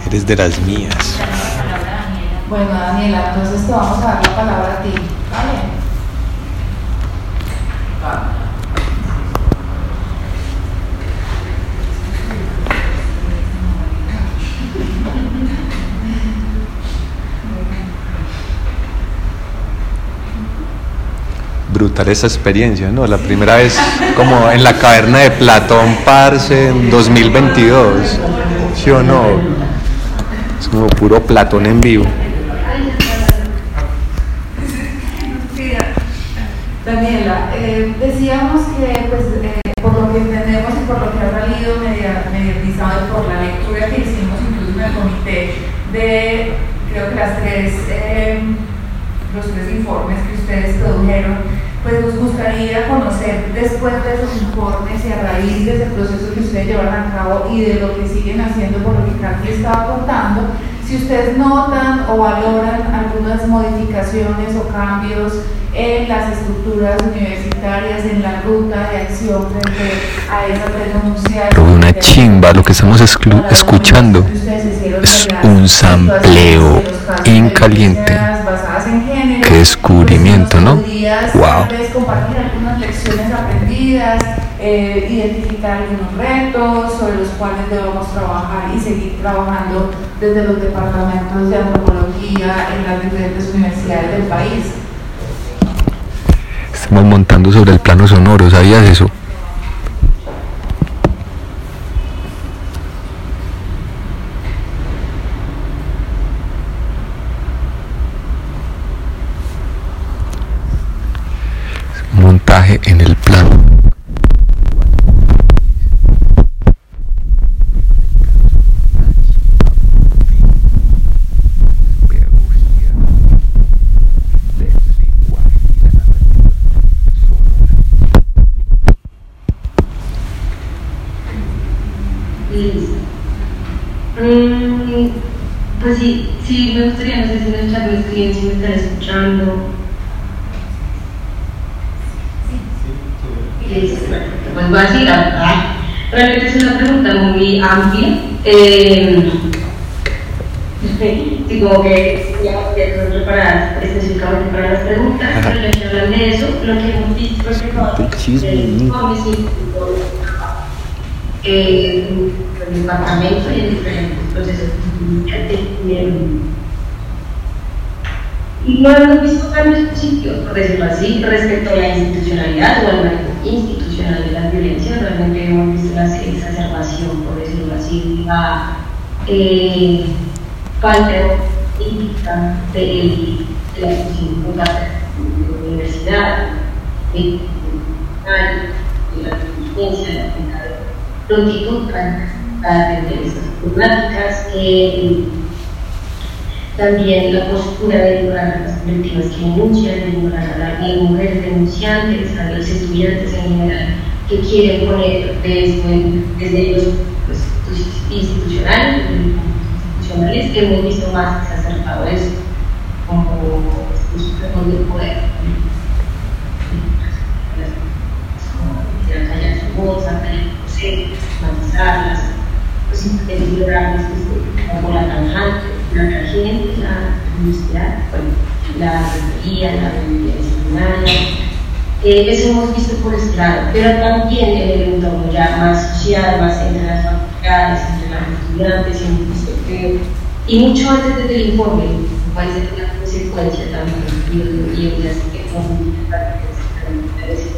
Eres de las mías. Bueno, Daniela, entonces te vamos a dar la palabra a ti, ¿vale? Brutal esa experiencia, ¿no? La primera vez como en la caverna de Platón, Parse, en 2022, ¿sí o no? Es como puro Platón en vivo. Daniela, eh, decíamos que pues, eh, por lo que entendemos y por lo que ha salido mediatizado y por la lectura que hicimos incluso en el comité de, creo que las tres, eh, los tres informes que ustedes produjeron, pues nos gustaría conocer después de esos informes y a raíz de ese proceso que ustedes llevan a cabo y de lo que siguen haciendo por lo que Katy estaba contando, si ustedes notan o valoran algunas modificaciones o cambios en las estructuras universitarias, en la ruta de acción frente a esa denuncia. Pero una chimba, lo que estamos escuchando es un sampleo en caliente. Qué descubrimiento, ¿no? Wow. compartir algunas lecciones aprendidas, eh, identificar algunos retos sobre los cuales debemos trabajar y seguir trabajando desde los departamentos de antropología en las diferentes universidades del país. Estamos montando sobre el plano sonoro, ¿sabías eso? Montaje en el plano. Pues sí, sí, me gustaría, no sé si nos chat me escriben, si me están escuchando. Sí. Pues voy a decir, realmente es una pregunta muy amplia. Eh, [LAUGHS] sí, como que digamos que son preparadas específicamente para las preguntas, pero ya que hablan de eso, lo que hemos visto es que eh, el departamento y en diferentes procesos y no hemos visto cambios positivos, por decirlo así, respecto a la institucionalidad o al manejo institucional de la violencia. Realmente hemos visto la exacerbación, por decirlo así, la eh, falta de, de, la posición de la universidad, de, la inteligencia, de la prontitud para atender esas problemáticas. Eh, también la postura de ignorar a las colectivas que denuncian, de ignorar a las mujeres denunciantes, a los estudiantes en general que quieren poner desde, desde los pues, institucionales, institucionales, que hemos visto más exacerbado eso, como los de poder. Callar su voz, matizarlas, pues, lograr como la tanjante, la tangente, la universidad, bueno, la rectoría, la. Eh, eso hemos visto por ese lado, pero también en el entorno ya más social, más entre las facultades, entre los estudiantes, hemos visto que, y mucho antes del informe, me parece que la consecuencia también y en las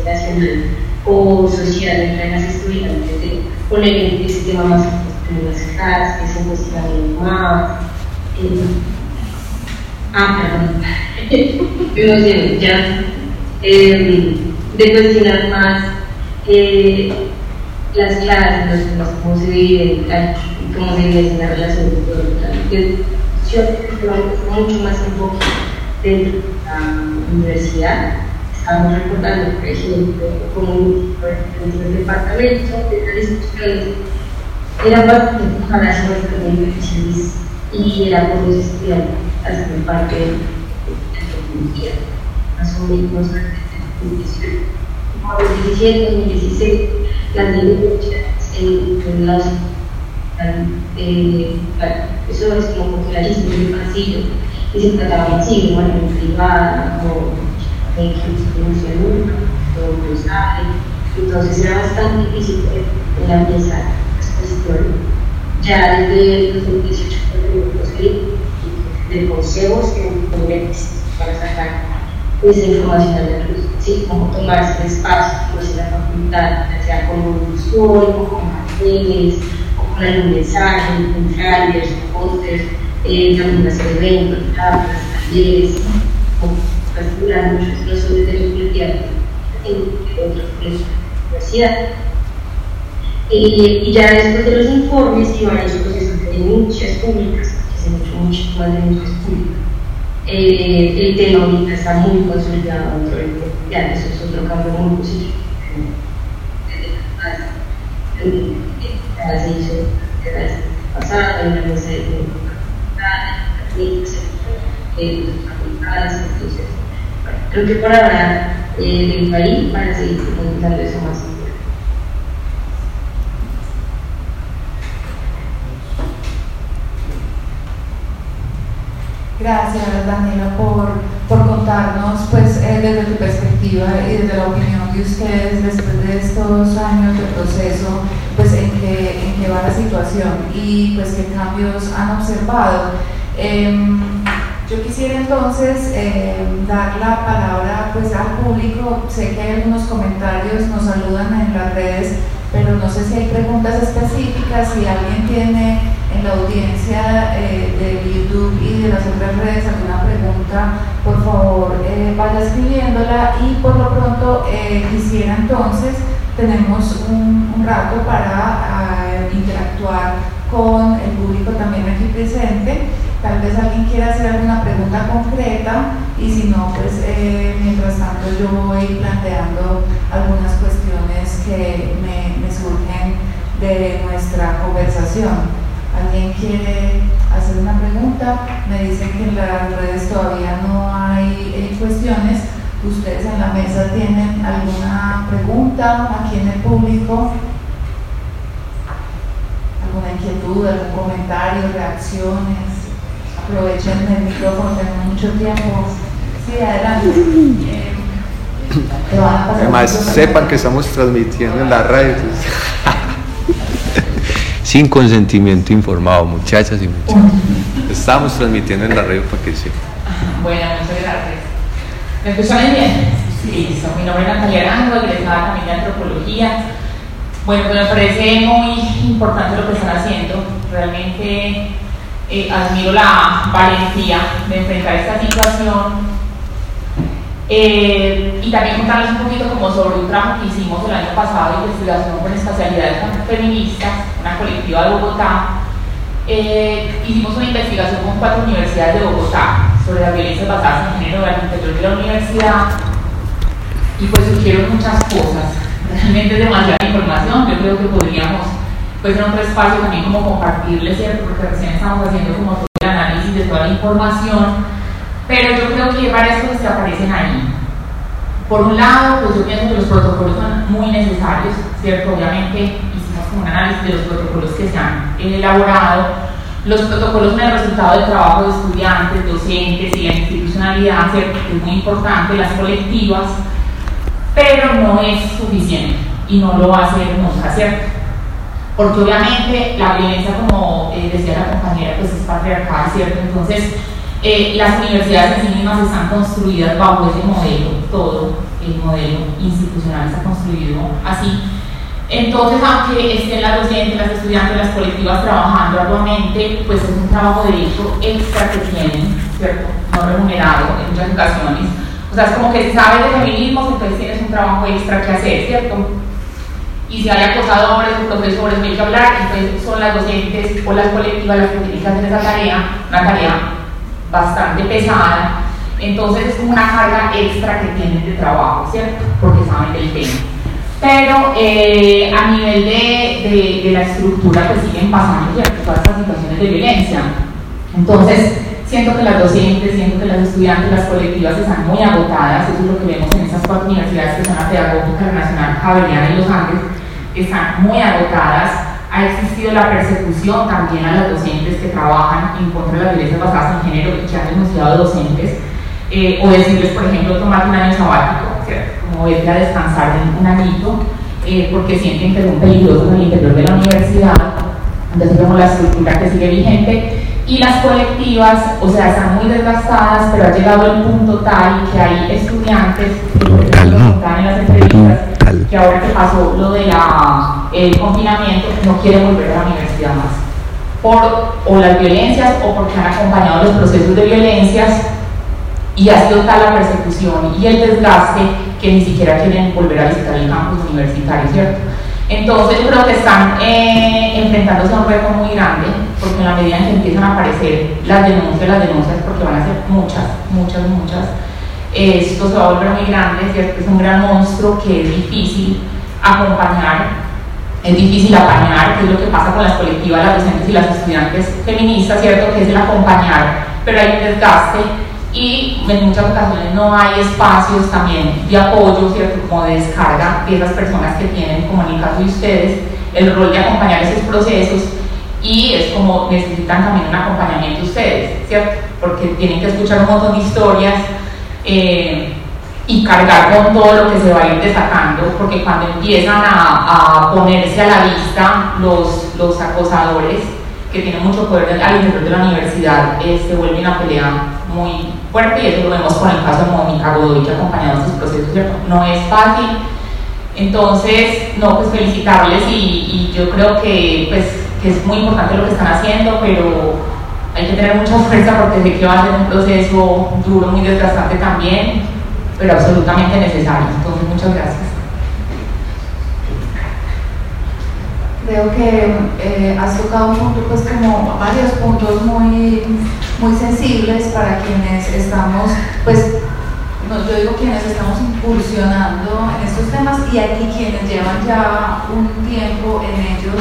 nacional o social entre las estudiantes de poner ese tema más en las clases, en cuestionar más. Ah, perdón. [LAUGHS] no ya. Eh, de cuestionar más eh, las clases, los, cómo se vive, cómo se vive la relación con todo yo mucho más enfoque dentro de la universidad. Estamos recordando, por ejemplo, como dentro departamento de las instituciones era bastante enfocada hacia nuestra universidad y por los estudiantes hacer parte de la tecnología. Más o menos en 2017, 2016, las denuncias en, los eh, eso es como popularismo en el pasillo, y se trataba en sí, bueno, en privada, o en institución todo lo sabe, entonces era bastante difícil en la mesa exposición. Ya desde 2018 de consejos que para sacar esa información a la luz, ¿sí? como tomarse el espacio, pues en la facultad, ya sea con un usuario, con papeles, con algún mensaje, con flyers, con pósters, eh, también hacer eventos, charlas, talleres, calcular muchos profesores de la universidad en otros de la universidad. Eh, y ya después de los informes iban procesos de denuncias públicas, que se han hecho muchas más denuncias públicas. Eh, el tema está muy consolidado dentro del ya eso es otro cambio muy positivo. se hizo pasada, en la mesa de entonces, creo que por ahora eh, del país van a seguir profundizando eso más. Gracias Daniela por, por contarnos pues eh, desde tu perspectiva y desde la opinión de ustedes después de estos años de proceso pues en qué, en qué va la situación y pues qué cambios han observado. Em, yo quisiera entonces em, dar la palabra pues al público, sé que hay algunos comentarios, nos saludan en las redes, pero no sé si hay preguntas específicas, si alguien tiene la audiencia eh, de YouTube y de las otras redes alguna pregunta, por favor eh, vaya escribiéndola y por lo pronto eh, quisiera entonces, tenemos un, rato para interactuar con el público también aquí presente. Tal vez alguien quiera hacer alguna pregunta concreta y si no, pues mientras tanto yo voy planteando algunas cuestiones que me surgen de nuestra conversación. ¿Alguien quiere hacer una pregunta? Me dicen que en las redes todavía no hay eh, cuestiones. ¿Ustedes en la mesa tienen alguna pregunta aquí en el público? ¿Alguna inquietud, algún comentario, reacciones? Aprovechen el micrófono, tenemos mucho tiempo. Sí, adelante. Además, sepan que estamos transmitiendo en las redes [LAUGHS] sin consentimiento informado, muchachas y muchachos. Estamos transmitiendo en la red para que sepan. Bueno, muchas gracias. ¿Me escuchan bien? Sí, mi nombre es Natalia Arango, egresada también de Antropología. Bueno, pues me parece muy importante lo que están haciendo. Realmente eh, admiro la valentía de enfrentar esta situación eh, y también contarles un poquito como sobre un trabajo que hicimos el año pasado de investigación con especialidades feministas, una colectiva de Bogotá. Eh, hicimos una investigación con cuatro universidades de Bogotá sobre las violencias basadas en género al interior de la universidad y pues surgieron muchas cosas. Realmente es demasiada información, yo creo que podríamos pues en otro espacio también como compartirles, porque recién estamos haciendo como todo el análisis de toda la información pero yo creo que varias cosas que aparecen ahí. Por un lado, pues yo pienso que los protocolos son muy necesarios, ¿cierto? Obviamente hicimos como un análisis de los protocolos que se han elaborado. Los protocolos son el resultado del trabajo de estudiantes, docentes y la institucionalidad, ¿cierto? Que es muy importante, las colectivas, pero no es suficiente y no lo va a hacer nunca, ¿cierto? Porque obviamente la violencia, como eh, decía la compañera, pues es patriarcal, ¿cierto? Entonces, Eh, las universidades en sí mismas están construidas bajo ese modelo, todo el modelo institucional está construido así. Entonces, aunque estén las docentes, las estudiantes, las colectivas trabajando arduamente, pues es un trabajo de hecho extra que tienen, ¿cierto? No remunerado en muchas ocasiones. O sea, es como que sabes de feminismo, entonces tienes un trabajo extra que hacer, ¿cierto? Y si hay acosadores o profesores, no hay que hablar, entonces son las docentes o las colectivas las que hacer esa tarea, una tarea bastante pesada, entonces es como una carga extra que tienen de trabajo, ¿cierto? Porque saben del tema. Pero eh, a nivel de, de, de, la estructura pues siguen pasando ¿cierto? todas estas situaciones de violencia. Entonces siento que las docentes, siento que las estudiantes, las colectivas están muy agotadas, eso es lo que vemos en esas cuatro universidades que son la Pedagógica, Nacional, Javeriana y Los Andes, están muy agotadas ha existido la persecución también a las docentes que trabajan en contra de las violencias basadas en género y que han denunciado docentes, eh, o decirles, por ejemplo, tomar un año sabático, como vete a descansar un añito, eh, porque sienten que son peligrosos en el interior de la universidad, entonces vemos la estructura que sigue vigente, y las colectivas, o sea, están muy desgastadas, pero ha llegado el punto tal que hay estudiantes que están en las entrevistas que ahora que pasó lo del de confinamiento no quieren volver a la universidad más por o las violencias o porque han acompañado los procesos de violencias y ha sido tal la persecución y el desgaste que ni siquiera quieren volver a visitar el campus universitario, ¿cierto? Entonces creo que están eh, enfrentándose a un reto muy grande, porque en la medida en que empiezan a aparecer las denuncias, las denuncias, porque van a ser muchas, muchas, muchas, esto se va a volver muy grande, ¿cierto? Es un gran monstruo que es difícil acompañar, es difícil apañar, que es lo que pasa con las colectivas, las docentes y las estudiantes feministas, ¿cierto? Que es el acompañar, pero hay un desgaste y en muchas ocasiones no hay espacios también de apoyo, ¿cierto? Como de descarga de esas personas que tienen, como en el caso de ustedes, el rol de acompañar esos procesos y es como necesitan también un acompañamiento ustedes, ¿cierto? Porque tienen que escuchar un montón de historias eh, y cargar con todo lo que se va a ir destacando, porque cuando empiezan a, ponerse a la vista los, los acosadores, que tienen mucho poder al interior de la universidad, eh, se vuelve una pelea muy fuerte y eso lo vemos con el caso de Mónica Godoy que acompañado estos procesos, No es fácil. Entonces, no, pues felicitarles y, y yo creo que, pues, que es muy importante lo que están haciendo, pero hay que tener mucha fuerza porque sé que va a ser un proceso duro, muy desgastante también, pero absolutamente necesario. Entonces, muchas gracias. Creo que eh, has tocado un punto, pues como varios puntos muy, muy sensibles para quienes estamos, pues yo digo quienes estamos incursionando en estos temas y aquí quienes llevan ya un tiempo en ellos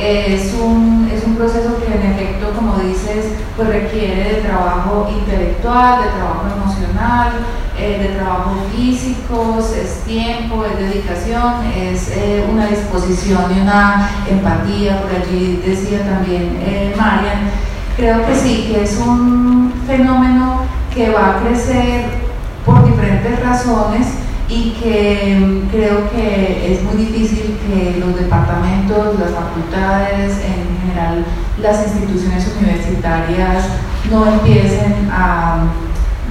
es un, es un proceso que en efecto, como dices, pues requiere de trabajo intelectual, de trabajo emocional, eh, de trabajo físico, es tiempo, es dedicación, es eh, una disposición y una empatía, por allí decía también eh, Marian. Creo que sí, que es un fenómeno que va a crecer por diferentes razones y que mm, creo que es muy difícil que los departamentos, las facultades, en general las instituciones universitarias no empiecen a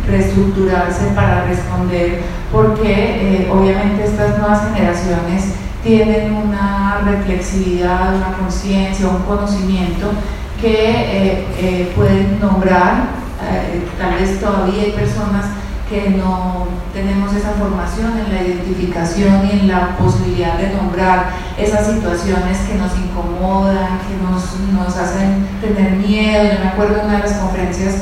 reestructurarse para responder porque eh, obviamente estas nuevas generaciones tienen una reflexividad, una conciencia, un conocimiento que eh, eh, pueden nombrar, tal vez todavía hay personas que no tenemos esa formación en la identificación y en la posibilidad de nombrar esas situaciones que nos incomodan, que nos, nos hacen tener miedo. Yo me acuerdo de una de las conferencias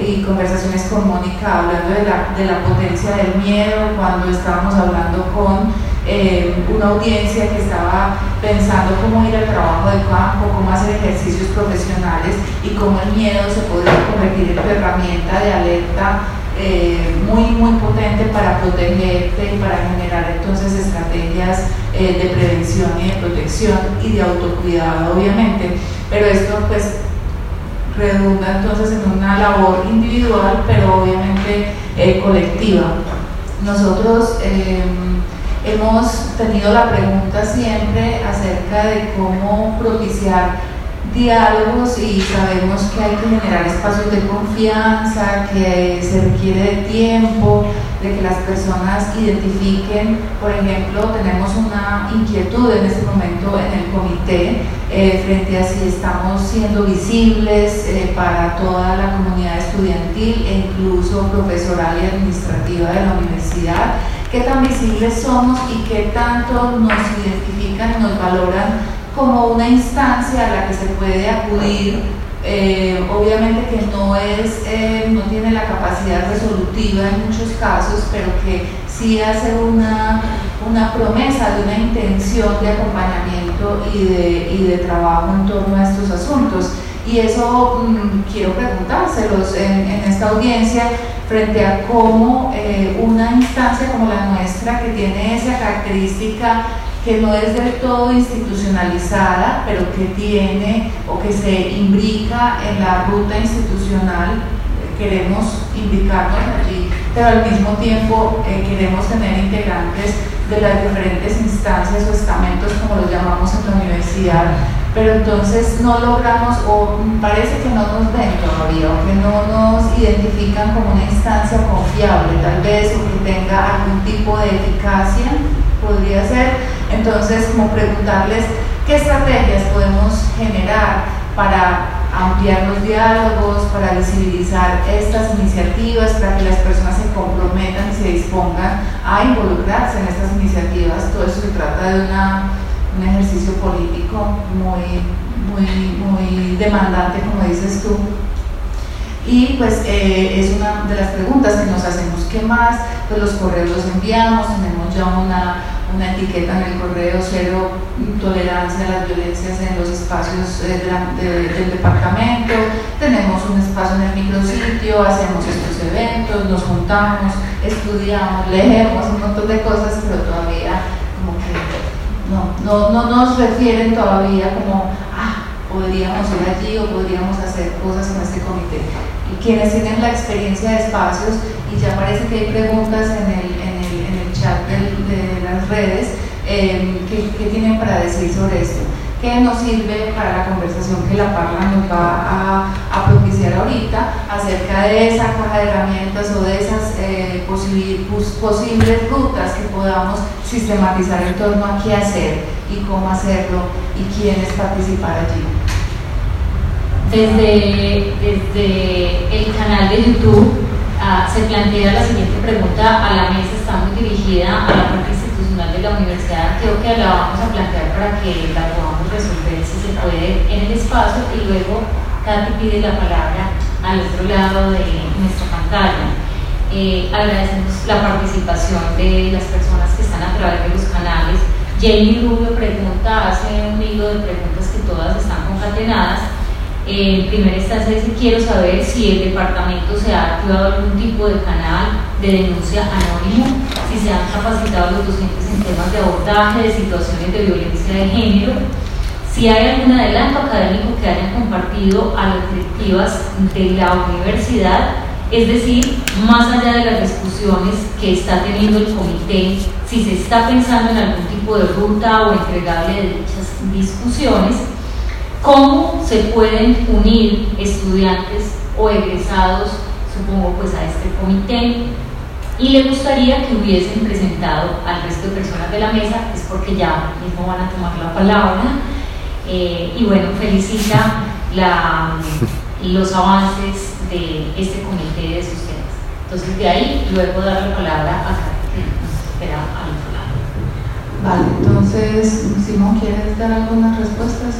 y conversaciones con Mónica hablando de la, de la potencia del miedo, cuando estábamos hablando con eh, una audiencia que estaba pensando cómo ir al trabajo de campo, cómo hacer ejercicios profesionales y cómo el miedo se podría convertir en herramienta de alerta eh, muy, muy potente para protegerte y para generar entonces estrategias eh, de prevención y de protección y de autocuidado, obviamente. Pero esto pues redunda entonces en una labor individual, pero obviamente eh, colectiva. Nosotros hemos tenido la pregunta siempre acerca de cómo propiciar diálogos y sabemos que hay que generar espacios de confianza, que se requiere de tiempo, de que las personas identifiquen, por ejemplo, tenemos una inquietud en este momento en el comité eh, frente a si estamos siendo visibles eh, para toda la comunidad estudiantil e incluso profesoral y administrativa de la universidad, qué tan visibles somos y qué tanto nos identifican nos valoran como una instancia a la que se puede acudir, eh, obviamente que no, es, eh, no tiene la capacidad resolutiva en muchos casos, pero que sí hace una, una promesa de una intención de acompañamiento y de, y de trabajo en torno a estos asuntos. Y eso mm, quiero preguntárselos en, en, esta audiencia frente a cómo eh, una instancia como la nuestra, que tiene esa característica que no es del todo institucionalizada, pero que tiene o que se imbrica en la ruta institucional, queremos imbricarnos allí, pero al mismo tiempo eh, queremos tener integrantes de las diferentes instancias o estamentos, como los llamamos en la universidad, pero entonces no logramos, o parece que no nos ven todavía, o que no nos identifican como una instancia confiable, tal vez, o que tenga algún tipo de eficacia, podría ser entonces, como preguntarles qué estrategias podemos generar para ampliar los diálogos, para visibilizar estas iniciativas, para que las personas se comprometan y se dispongan a involucrarse en estas iniciativas. Todo eso se trata de un ejercicio político muy, muy, muy demandante, como dices tú. Y pues eh, es una de las preguntas que nos hacemos. ¿Qué más? Pues los correos los enviamos, tenemos ya una una etiqueta en el correo cero tolerancia a las violencias en los espacios eh, del departamento, tenemos un espacio en el micrositio, hacemos estos eventos, nos juntamos, estudiamos, leemos un montón de cosas, pero todavía como que no, no, no nos refieren todavía como, ah, podríamos ir allí o podríamos hacer cosas con este comité. Y quienes tienen la experiencia de espacios, y ya parece que hay preguntas en el, en chat del las redes, eh, ¿qué, tienen para decir sobre esto? ¿Qué nos sirve para la conversación que la Parla nos va a, propiciar ahorita acerca de esa caja de herramientas o de esas eh, posibles rutas que podamos sistematizar en torno a qué hacer y cómo hacerlo y quiénes participar allí? Desde, desde el canal de YouTube ah, se plantea la siguiente pregunta a la mesa, está muy dirigida a la parte de la Universidad creo que la vamos a plantear para que la podamos resolver si se puede en el espacio y luego Katy pide la palabra al otro lado de nuestra pantalla. Eh, agradecemos la participación de las personas que están a través de los canales. Jamie Rubio pregunta, hace un hilo de preguntas que todas están concatenadas. Eh, en primera instancia dice, quiero saber si el departamento se ha activado algún tipo de canal de denuncia anónimo, si se han capacitado los docentes en temas de abordaje de situaciones de violencia de género, si hay algún adelanto académico que hayan compartido a las directivas de la universidad, es decir, más allá de las discusiones que está teniendo el comité, si se está pensando en algún tipo de ruta o entregable de dichas discusiones, cómo se pueden unir estudiantes o egresados, supongo, pues a este comité, y le gustaría que hubiesen presentado al resto de personas de la mesa, es porque ya mismo van a tomar la palabra. Eh, y bueno, felicita los avances de este comité de sus temas. Entonces, de ahí, luego dar la palabra a que espera al otro lado. Vale, entonces, Simón, ¿quieres dar algunas respuestas?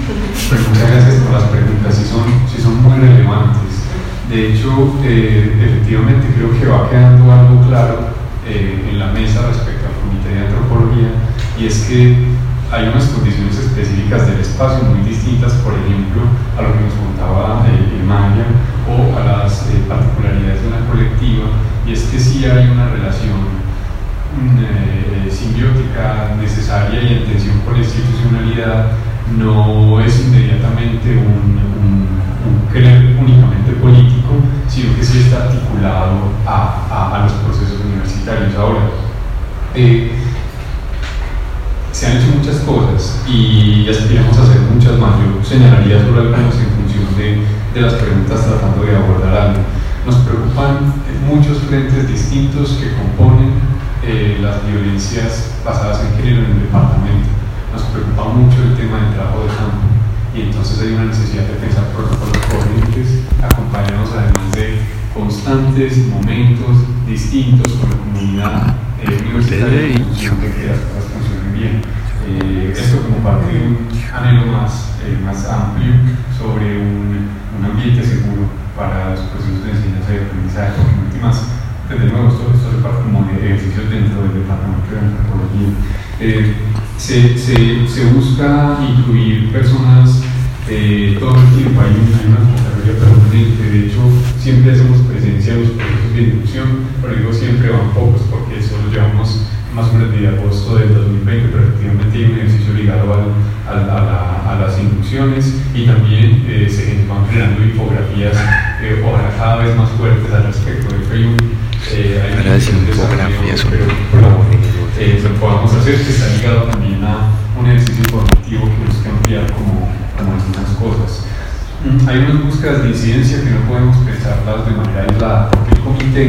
Muchas gracias por las preguntas, si son, si son muy relevantes. De hecho, eh, efectivamente creo que va quedando algo claro eh, en la mesa respecto al Comité de Antropología y es que hay unas condiciones específicas del espacio muy distintas, por ejemplo, a lo que nos contaba eh, Maya o a las particularidades de una colectiva, y es que sí hay una relación mm, simbiótica necesaria y en tensión con la institucionalidad, no es inmediatamente un, un querer únicamente político, sino que sí está articulado a, a, los procesos universitarios. Ahora, eh, se han hecho muchas cosas y aspiramos a hacer muchas más. Yo señalaría solo algunas en función de, de las preguntas tratando de abordar algo. Nos preocupan muchos frentes distintos que componen eh, las violencias basadas en género en el departamento. Nos preocupa mucho el tema del trabajo de campo y entonces hay una necesidad de pensar protocolos coherentes, acompañados además de constantes momentos distintos con la comunidad eh, universitaria en función de que las cosas funcionen bien. Eh, esto como parte de un anhelo más, eh, más amplio sobre un, un, ambiente seguro para los procesos de enseñanza y aprendizaje, porque en últimas, desde luego, esto, esto se parte como de ejercicios dentro del departamento de antropología. Se, se, se, busca incluir personas eh, todo el tiempo, hay, hay una convocatoria permanente, de hecho siempre hacemos presencia en los procesos de inducción, pero digo siempre van pocos porque solo llevamos más o menos de agosto del 2020, pero efectivamente hay un ejercicio ligado al, al, a, la, a, las inducciones y también eh, se van generando infografías, eh, ojalá cada vez más fuertes al respecto. De hecho, hay un, eh, hay un infografías, pero, pero eh, lo podamos hacer, que está ligado también a un ejercicio informativo que busca ampliar como, algunas cosas. Mm, hay unas búsquedas de incidencia que no podemos pensarlas de manera aislada, porque el comité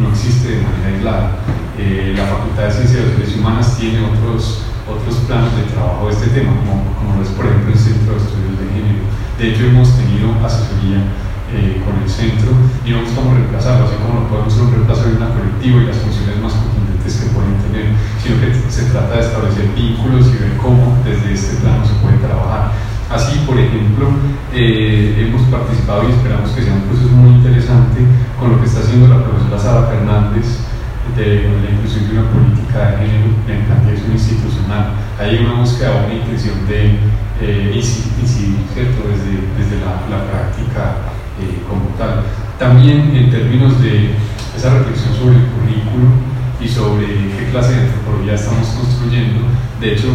no existe de manera aislada. Eh, la Facultad de Ciencias de las Redes Humanas tiene otros, otros planos de trabajo de este tema, como, como es por ejemplo el Centro de Estudios de Género. De hecho, hemos tenido asesoría eh, con el centro y no buscamos reemplazarlo, así como no podemos ser un reemplazo de una colectiva y las funciones más que pueden tener, sino que se trata de establecer vínculos y ver cómo desde este plano se puede trabajar. Así, por ejemplo, eh, hemos participado y esperamos que sea un proceso muy interesante con lo que está haciendo la profesora Sara Fernández de la inclusión de una política de género en planificación institucional. Hay una búsqueda, una intención de eh, incidir, ¿cierto? desde, desde la, la práctica eh, como tal. También en términos de esa reflexión sobre el currículo, y sobre qué clase de antropología estamos construyendo. De hecho,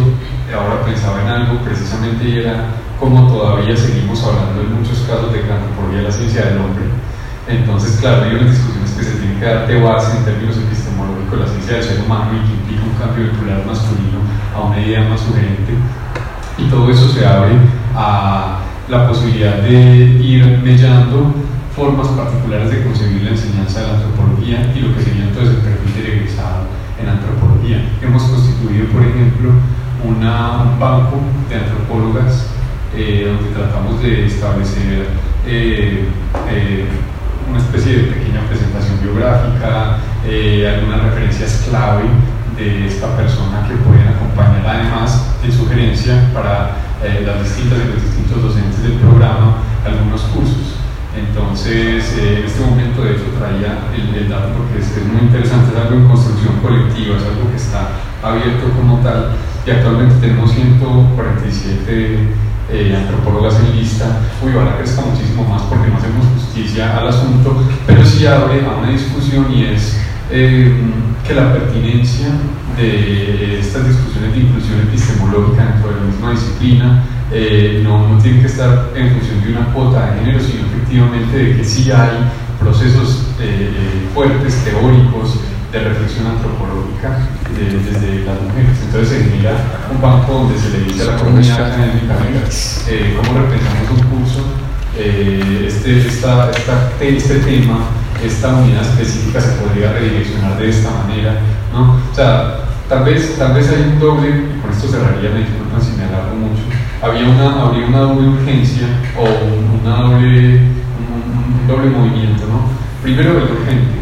ahora pensaba en algo precisamente y era cómo todavía seguimos hablando en muchos casos de que la antropología es la ciencia del hombre. Entonces, claro, hay unas discusiones que se tienen que dar de base en términos epistemológicos, la ciencia del ser humano y que implica un cambio de plural masculino a una idea más sugerente. Y todo eso se abre a la posibilidad de ir mellando formas particulares de concebir la enseñanza de la antropología y lo que sería entonces el perfil de egresado en antropología. Hemos constituido, por ejemplo, un banco de antropólogas eh, donde tratamos de establecer eh, eh, una especie de pequeña presentación biográfica, algunas referencias clave de esta persona que pueden acompañar además de sugerencia para las distintas y los distintos docentes del programa algunos cursos. Entonces, eh, en este momento, de hecho, traía el, dato porque es, es, muy interesante, es algo en construcción colectiva, es algo que está abierto como tal, y actualmente tenemos 147 eh, antropólogas en lista. Uy, ahora crezca muchísimo más porque no hacemos justicia al asunto, pero sí abre a una discusión y es eh, que la pertinencia de estas discusiones de inclusión epistemológica dentro de la misma disciplina eh, no, no tiene que estar en función de una cuota de género, sino efectivamente de que sí hay procesos eh, eh fuertes, teóricos, de reflexión antropológica de, desde las mujeres. Entonces se genera un banco donde se le dice a la comunidad académica, eh, cómo repensamos un curso, eh, este, esta, esta, este tema, esta unidad específica se podría redireccionar de esta manera, ¿no? O sea, tal vez, tal vez hay un doble, y con esto cerraría, me disculpan si me alargo mucho, había una, habría una doble urgencia o una doble, un, un doble movimiento, ¿no? Primero el urgente,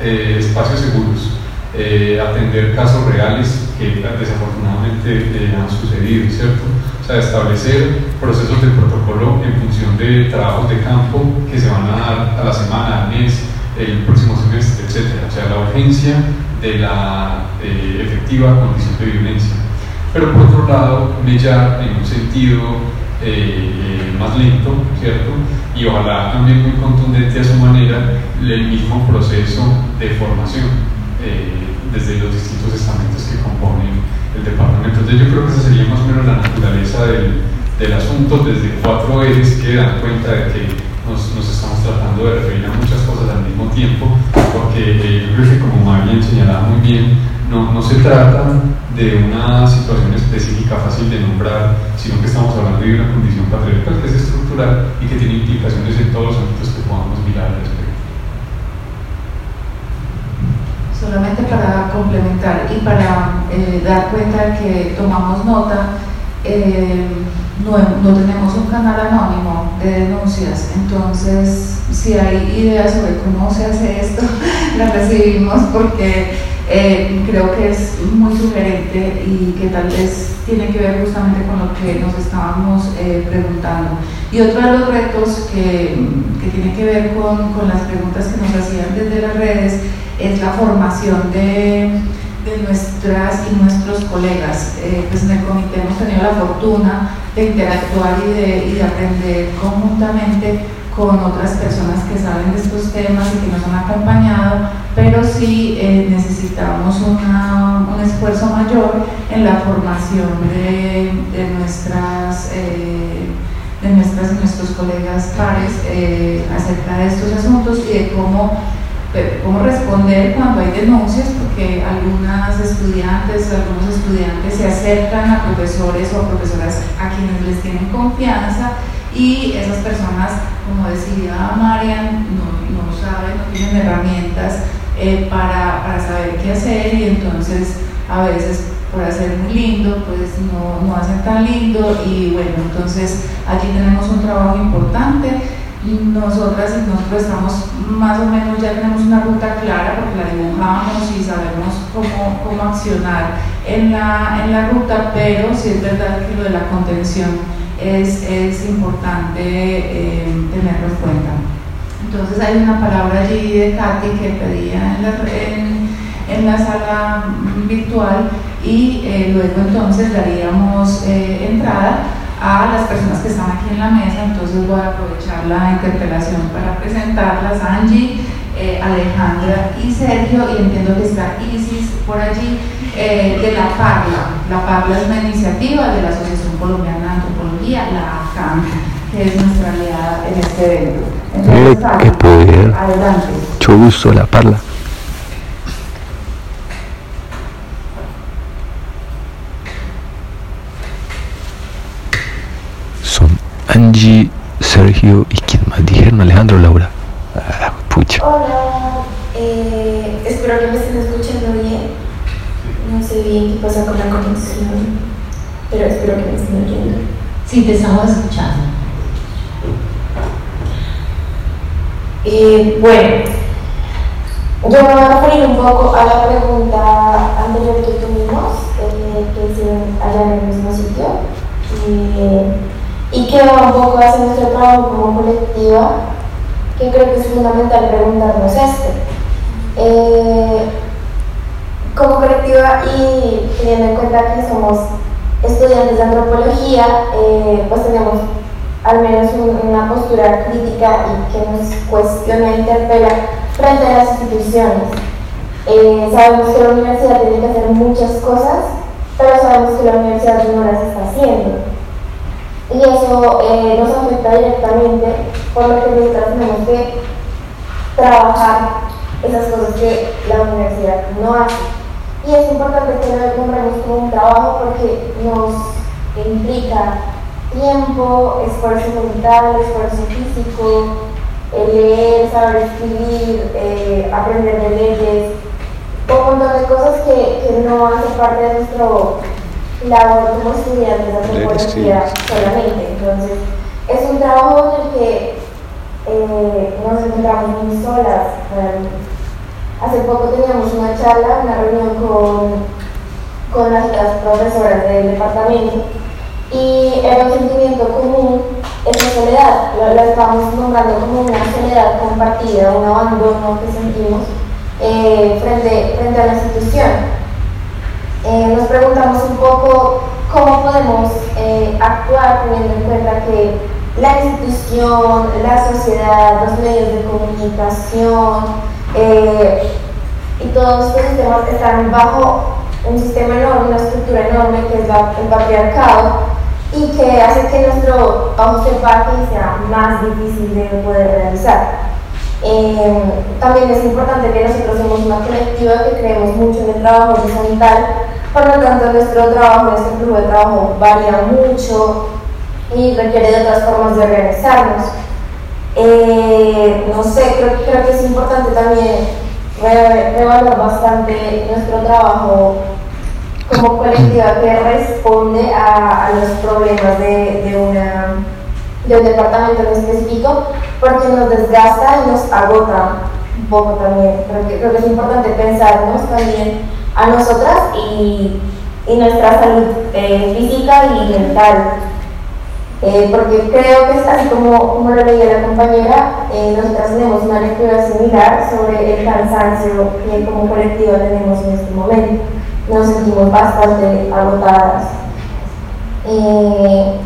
eh, espacios seguros, eh, atender casos reales que desafortunadamente eh, han sucedido, ¿cierto? O sea, establecer procesos de protocolo en función de trabajos de campo que se van a dar a la semana, al mes, el próximo semestre, etc. O sea, la urgencia de la efectiva condición de violencia pero por otro lado, mellar en un sentido eh, más lento, ¿cierto? Y ojalá también muy contundente a su manera el mismo proceso de formación eh, desde los distintos estamentos que componen el departamento. Entonces yo creo que esa sería más o menos la naturaleza del, del asunto desde cuatro ejes que dan cuenta de que nos, nos, estamos tratando de referir a muchas cosas al mismo tiempo, porque eh, yo creo que como Marian señalaba muy bien, no, no se trata de una situación específica fácil de nombrar, sino que estamos hablando de una condición patriarcal que es estructural y que tiene implicaciones en todos los ámbitos que podamos mirar al respecto. Solamente para complementar y para eh, dar cuenta de que tomamos nota, eh, no, no, tenemos un canal anónimo de denuncias, entonces si hay ideas sobre cómo se hace esto, [LAUGHS] las recibimos porque eh, creo que es muy sugerente y que tal vez tiene que ver justamente con lo que nos estábamos preguntando. Y otro de los retos que, que tiene que ver con, con las preguntas que nos hacían desde las redes es la formación de, de nuestras y nuestros colegas. Eh, pues en el comité hemos tenido la fortuna de interactuar y de, y de, aprender conjuntamente con otras personas que saben de estos temas y que nos han acompañado, pero sí eh, necesitamos una, un esfuerzo mayor en la formación de, de nuestras... Eh, de nuestras nuestros colegas pares acerca de estos asuntos y de cómo cómo responder cuando hay denuncias, porque algunas estudiantes, algunos estudiantes se acercan a profesores o a profesoras a quienes les tienen confianza y esas personas, como decía Marian, no, no saben, no tienen herramientas eh, para, para, saber qué hacer y entonces a veces por hacer muy lindo, pues no, no hacen tan lindo y bueno, entonces allí tenemos un trabajo importante. Nosotras y nosotros estamos más o menos, ya tenemos una ruta clara porque la dibujamos y sabemos cómo, cómo accionar en la, en la ruta, pero sí es verdad que lo de la contención es, es importante eh, tenerlo en cuenta. Entonces hay una palabra allí de Katy que pedía en la, en, en la sala virtual y eh, luego entonces daríamos eh, entrada a las personas que están aquí en la mesa, entonces voy a aprovechar la interpelación para presentarlas, Angie, eh, Alejandra y Sergio, y entiendo que está Isis por allí, eh, de la Parla. La Parla es una iniciativa de la Asociación Colombiana de Antropología, la ACAM, que es nuestra aliada en este evento. Entonces, qué poder. Adelante. Mucho gusto, la Parla. Angie, Sergio y quién más dijeron, Alejandro, Laura. Ah, pucha. Hola, eh, espero que me estén escuchando bien. No sé bien qué pasa con la conexión, pero espero que me estén oyendo. Sí, te estamos escuchando. Eh, bueno, yo me voy a referir un poco a la pregunta anterior que tuvimos, eh, que hicieron allá en el mismo sitio. Eh, y que va un poco hacia nuestro trabajo como colectiva, que creo que es fundamental preguntarnos esto. Eh, como colectiva y teniendo en cuenta que somos estudiantes de antropología, eh, pues tenemos al menos una postura crítica y que nos cuestiona e interpela frente a las instituciones. Eh, sabemos que la universidad tiene que hacer muchas cosas, pero sabemos que la universidad no las está haciendo y eso eh, nos afecta directamente, por lo que nosotros tenemos que trabajar esas cosas que la universidad no hace. Y es importante que lo nombremos como un trabajo porque nos implica tiempo, esfuerzo mental, esfuerzo físico, leer, saber escribir, eh, aprender de leyes, un montón de cosas que, que no hacen parte de nuestro labor como estudiantes de antropología solamente. Entonces, es un trabajo en el que eh, nos encontramos muy solas Hace poco teníamos una charla, una reunión con, con las, profesoras del departamento y era un sentimiento común esa soledad, la, la estábamos nombrando como una soledad compartida, un abandono que sentimos eh, frente, frente a la institución. Eh, nos preguntamos un poco cómo podemos eh, actuar teniendo en cuenta que la institución, la sociedad, los medios de comunicación eh, y todos estos sistemas están bajo un sistema enorme, una estructura enorme que es el patriarcado y que hace que nuestro trabajo sea más difícil de poder realizar. También es importante que nosotros somos una colectiva que creemos mucho en el trabajo horizontal Por lo tanto, nuestro trabajo, nuestro grupo de trabajo varía mucho y requiere de otras formas de organizarnos. Eh, no sé, creo, creo, que es importante también revaluar bastante nuestro trabajo como colectiva que responde a, a los problemas de, de, una, de un departamento en específico, porque nos desgasta y nos agota un poco también. Creo que, creo que es importante pensarnos también a nosotras y, y nuestra salud eh, física y mental. Eh, porque creo que es así como, como lo leía la compañera, eh, nosotras tenemos una lectura similar sobre el cansancio que como colectivo tenemos en este momento. Nos sentimos bastante agotadas. Eh,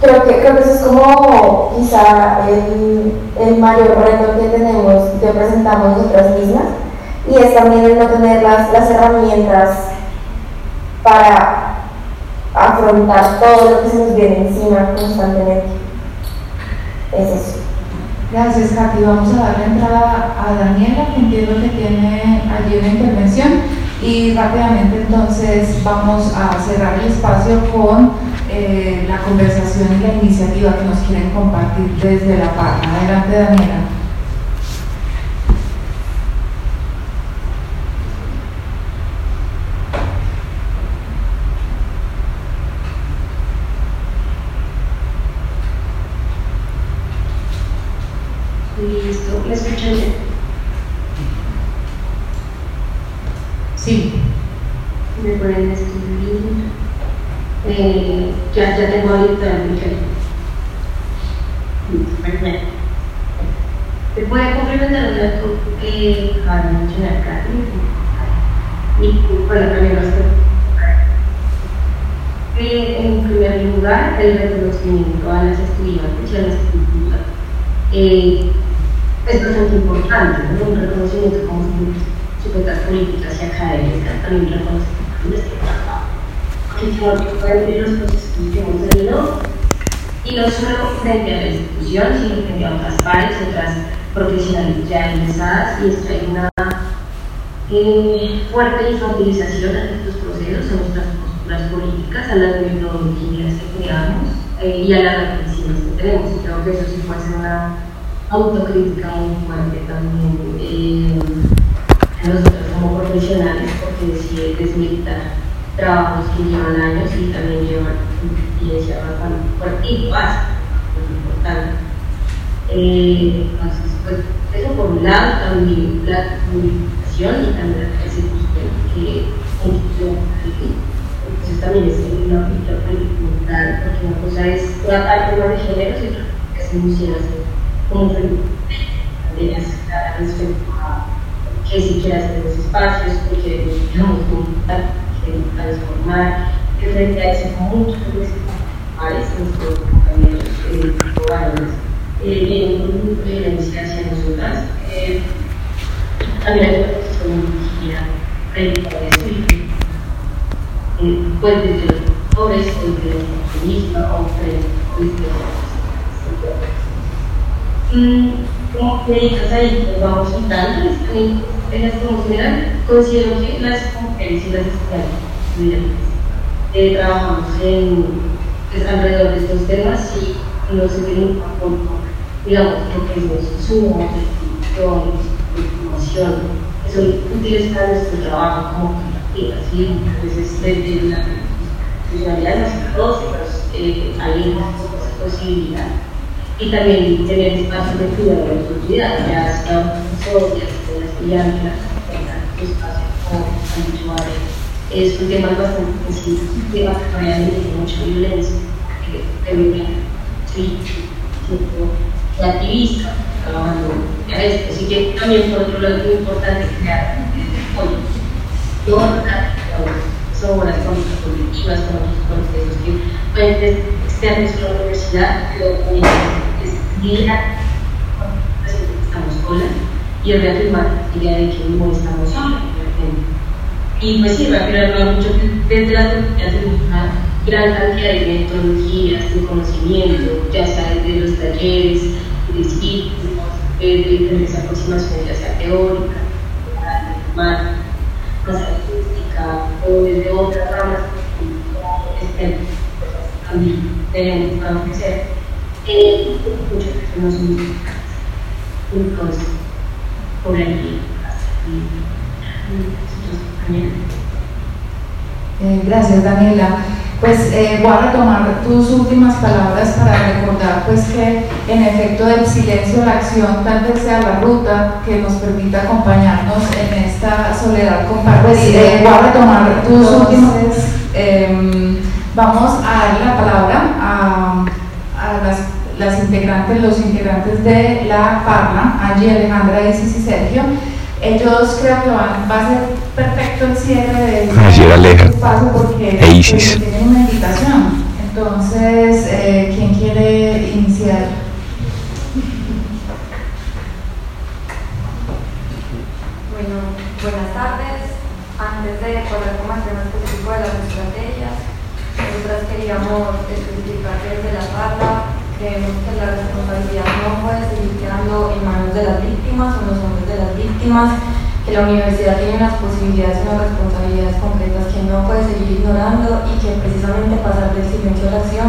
creo, que, creo que eso es como quizá el, el mayor reto que tenemos, que presentamos nosotras mismas, y es también el no tener las, las herramientas para afrontar todo lo que se nos viene encima constantemente. Es eso. Gracias, Katy. Vamos a darle entrada a Daniela, que entiendo que tiene allí una intervención. Y rápidamente entonces vamos a cerrar el espacio con eh, la conversación y la iniciativa que nos quieren compartir desde la página. Adelante, Daniela. Listo, ¿me escuchan bien? Sí. Me pueden escribir. Eh, ya, ya tengo ahorita micrófono. Perfecto. ¿Me puede complementar una que acaba de mencionar? Y bueno, también eh, en primer lugar, el reconocimiento a las estudiantes y a las estudiantes eh, es bastante importante, ¿no? un reconocimiento como sujetas políticas y académicas, también reconocimiento no pueden los procesos que hemos tenido, y no solo frente a la institución, sino frente a otras pares, otras profesionales ya ingresadas, y esto hay una eh, fuerte infantilización de estos procesos, a nuestras posturas políticas, a las metodologías que creamos eh, y a las reflexiones que tenemos. Creo que eso sí puede ser una autocrítica muy fuerte también eh, nosotros como profesionales, porque decide desmilitar trabajos que llevan años y también llevan experiencia bastante fuerte y básica, muy importante. Eh, entonces, pues, eso por un lado, también la comunicación y también la persecución que entonces también es una política fundamental, porque una cosa es una parte más de género y otra es emociones como de aceptar respecto a que si quiere hacer los espacios, que quiere digamos, comunicar, que quiere transformar, que frente a eso muchos de nuestros compañeros eh, eh, en un grupo de hacia nosotras, también hay eso y pues desde los pobres, los como ahí nos vamos quitando en las general considero que las las estudiantes eh, trabajamos en, pues, alrededor de estos temas y no se tiene un apoyo digamos lo que es nuestro sumo de información que son útiles para nuestro trabajo como cooperativas ¿sí? entonces desde la funcionalidad dos eh, hay una posibilidad. Y también tener espacios de cuidado de la autoridad, ya sea socias, de las estudiantes, espacios como Es un tema bastante sensible, un tema que realmente tiene mucha violencia, que sí, de activista, trabajando a esto. Así que también, por otro lado, es muy importante crear apoyo. No son buenas conductas colectivas, con procesos que pueden externos a la universidad, pero también guía estamos solas y el reafirmar la idea de que no estamos solas. Y pues sí, me ha firmado mucho desde las competencias una gran cantidad de metodologías, de conocimiento, ya sea desde los talleres, de círculos, eh, desde diferentes aproximaciones, ya sea teórica, matemática, más artística o desde otras ramas este, también tenemos que ofrecer. Eh, Muchas personas son entonces por ahí eh, gracias Daniela. Pues eh, voy a retomar tus últimas palabras para recordar pues que en efecto del silencio la acción tal vez sea la ruta que nos permita acompañarnos en esta soledad compartida. Pues, eh, voy a retomar tus últimas. Eh, vamos a dar la palabra a, a las, las, integrantes, los integrantes de la Parla, Angie, Alejandra, Isis y Sergio. Ellos creo que van, va a ser perfecto el cierre de Así Aleja espacio porque e Isis. tienen una invitación. Entonces, eh, ¿quién quiere iniciar? Bueno, buenas tardes. Antes de poder el tema específico de las estrategias, nosotras queríamos especificar desde la parla creemos que la responsabilidad no puede seguir quedando en manos de las víctimas o en los hombres de las víctimas, que la universidad tiene unas posibilidades y unas responsabilidades concretas que no puede seguir ignorando y que precisamente pasar del silencio a la acción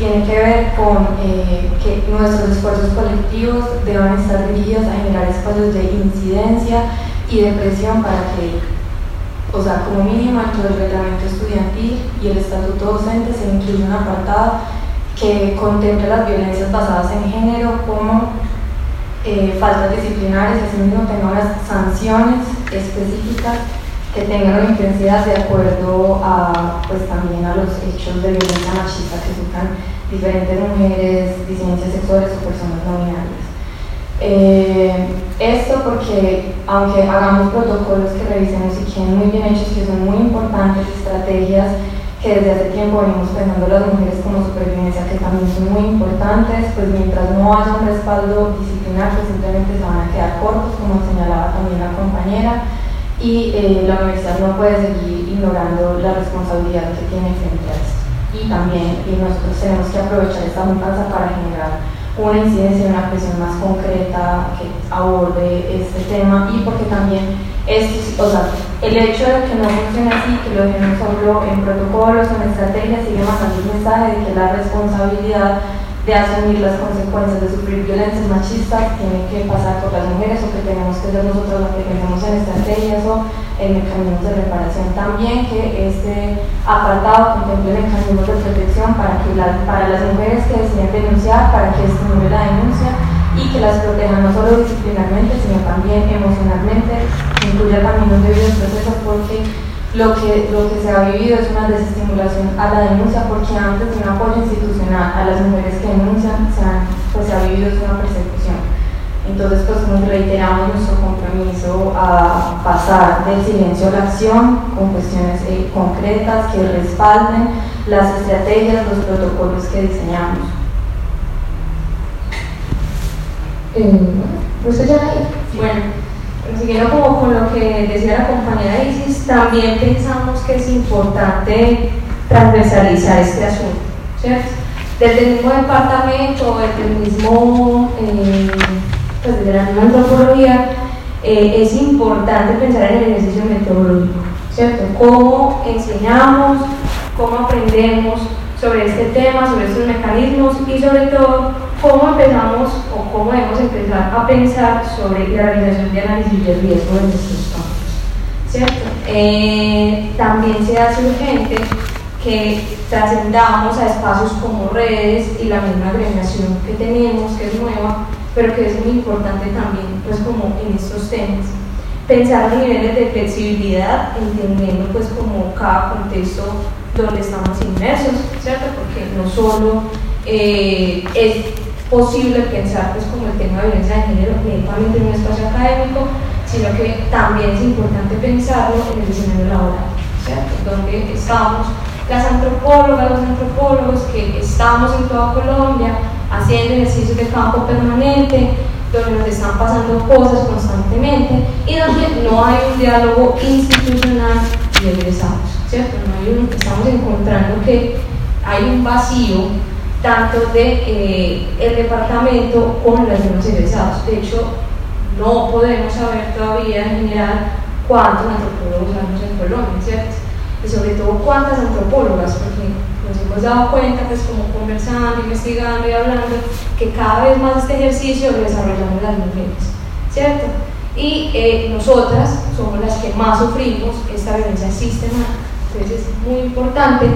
tiene que ver con eh, que nuestros esfuerzos colectivos deban estar dirigidos a generar espacios de incidencia y de presión para que o sea, como mínimo entre el reglamento estudiantil y el estatuto docente se incluye un apartado que contemple las violencias basadas en género como eh, faltas disciplinarias, asimismo tenga unas sanciones específicas que tengan una intensidad de acuerdo a, pues, también a los hechos de violencia machista que sufran diferentes mujeres, disidencias sexuales o personas no binarias. Eh, esto porque aunque hagamos protocolos que revisemos y queden muy bien hechos, que son muy importantes, estrategias que desde hace tiempo venimos pensando las mujeres como supervivencia, que también son muy importantes, pues mientras no haya un respaldo disciplinar, pues simplemente se van a quedar cortos, como señalaba también la compañera, y eh, la universidad no puede seguir ignorando la responsabilidad que tiene frente a esto. Y también y nosotros tenemos que aprovechar esta mudanza para generar una incidencia, una presión más concreta que aborde este tema y porque también es, o sea, el hecho de que no funcione así, que lo dejemos solo en protocolos en estrategias, sigue mandando un mensaje de que la responsabilidad de asumir las consecuencias de sufrir violencias machistas tiene que pasar por las mujeres o que tenemos que ser nosotros los que pensemos en estrategias o en mecanismos de reparación. También que este apartado contemple mecanismos de protección para, que para las mujeres que deciden denunciar, para que estimule la denuncia y que las protejan no solo disciplinarmente, sino también emocionalmente, incluya también los debidos procesos porque lo que, lo que se ha vivido es una desestimulación a la denuncia porque antes de un apoyo institucional a las mujeres que denuncian se, pues se ha vivido una persecución. Entonces pues nos reiteramos nuestro compromiso a pasar del silencio a la acción con cuestiones eh, concretas que respalden las estrategias, los protocolos que diseñamos. Eh, ¿Usted ya Bueno, siguiendo como con lo que decía la compañera Isis, también pensamos que es importante transversalizar este asunto, ¿cierto? Desde el mismo departamento, desde el mismo, eh, pues desde la misma antropología, eh, es importante pensar en el ejercicio metodológico, ¿cierto? Cómo enseñamos, cómo aprendemos sobre este tema, sobre estos mecanismos y sobre todo cómo empezamos o cómo debemos empezar a pensar sobre la realización de análisis de riesgo en nuestros campos. ¿cierto? Eh, también se hace urgente que trascendamos a espacios como redes y la misma agremiación que tenemos, que es nueva, pero que es muy importante también, pues como en estos temas. Pensar niveles de flexibilidad, entendiendo pues como cada contexto donde estamos inmersos, ¿cierto? Porque no solo eh, es posible pensar pues como el tema de violencia de género netamente en un espacio académico, sino que también es importante pensarlo en el diseño laboral, ¿cierto? Donde estamos las antropólogas, los antropólogos que estamos en toda Colombia haciendo ejercicios de campo permanente, donde nos están pasando cosas constantemente y donde no hay un diálogo institucional y egresados, ¿cierto? No estamos encontrando que hay un vacío tanto de eh, departamento como las mismos egresados. De hecho, no podemos saber todavía en general cuántos antropólogos hay en Colombia, ¿cierto? Y sobre todo cuántas antropólogas, porque nos hemos dado cuenta, pues como conversando, investigando y hablando, que cada vez más este ejercicio lo desarrollamos las mujeres, ¿cierto? Y eh, nosotras somos las que más sufrimos esta violencia sistemática. Entonces es muy importante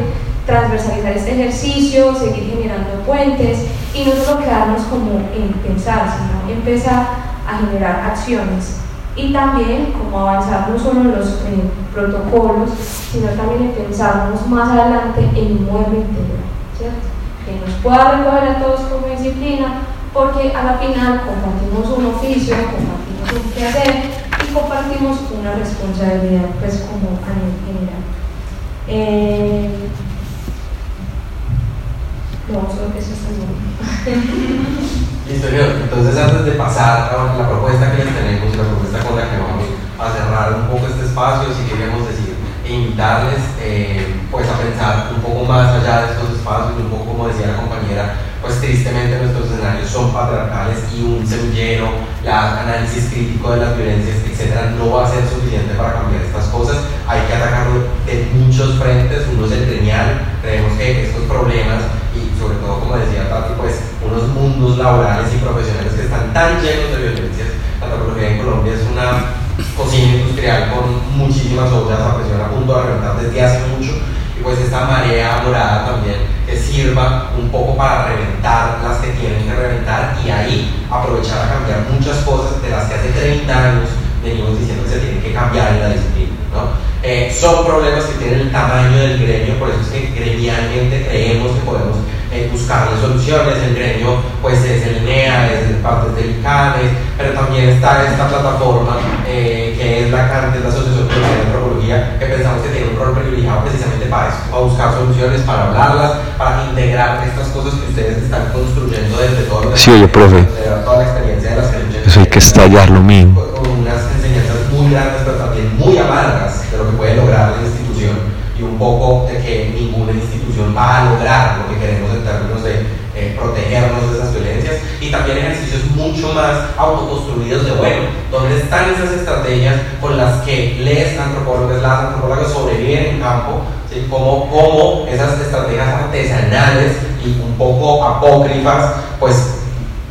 transversalizar este ejercicio, seguir generando puentes y no solo quedarnos como en pensar, sino empezar a generar acciones y también como avanzar no solo en los protocolos, sino también en pensarnos más adelante en un modelo integral, ¿cierto? que nos pueda recoger a todos como disciplina, porque a la final compartimos un oficio, compartimos un quehacer y compartimos una responsabilidad pues como a nivel general. Eh, no, solo que eso está bien. [LAUGHS] Listo, entonces antes de pasar a la propuesta que les tenemos la propuesta con la que vamos a cerrar un poco este espacio, si queríamos decir e invitarles eh, pues a pensar un poco más allá de estos espacios, un poco como decía la compañera, pues tristemente nuestros escenarios son patriarcales y un semillero, el análisis crítico de las violencias, etcétera, no va a ser suficiente para cambiar estas cosas. Hay que atacarlo de muchos frentes. Uno es el gremial. Creemos que estos problemas y sobre todo, como decía Tati, pues unos mundos laborales y profesionales que están tan llenos de violencias. La antropología en Colombia es una cocina industrial con muchísimas ollas a presión a punto de reventar desde hace mucho y pues esta marea morada también que sirva un poco para reventar las que tienen que reventar y ahí aprovechar a cambiar muchas cosas de las que hace 30 años venimos diciendo que se tienen que cambiar en la disciplina. ¿no? Eh, son problemas que tienen el tamaño del gremio, por eso es que gremialmente creemos que podemos eh, buscarle soluciones. El gremio pues es el NEA, es el parte del ICANES, pero también está esta plataforma eh, que es la CAN, la Asociación de Antropología, que pensamos que tiene un rol privilegiado precisamente para eso, para buscar soluciones, para hablarlas, para integrar estas cosas que ustedes están construyendo desde todo Sí, oye, profe. toda la experiencia de las que Eso hay que estallar lo mismo. Con unas enseñanzas muy grandes, pero también muy amargas de lo que puede lograr la institución y un poco de que ninguna institución va a lograr lo que queremos en términos de eh, protegernos de esas violencias y también ejercicios mucho más autoconstruidos de bueno, ¿dónde están esas estrategias con las que les antropólogos, las antropólogas sobreviven en campo? ¿sí? Como, como esas estrategias artesanales y un poco apócrifas, pues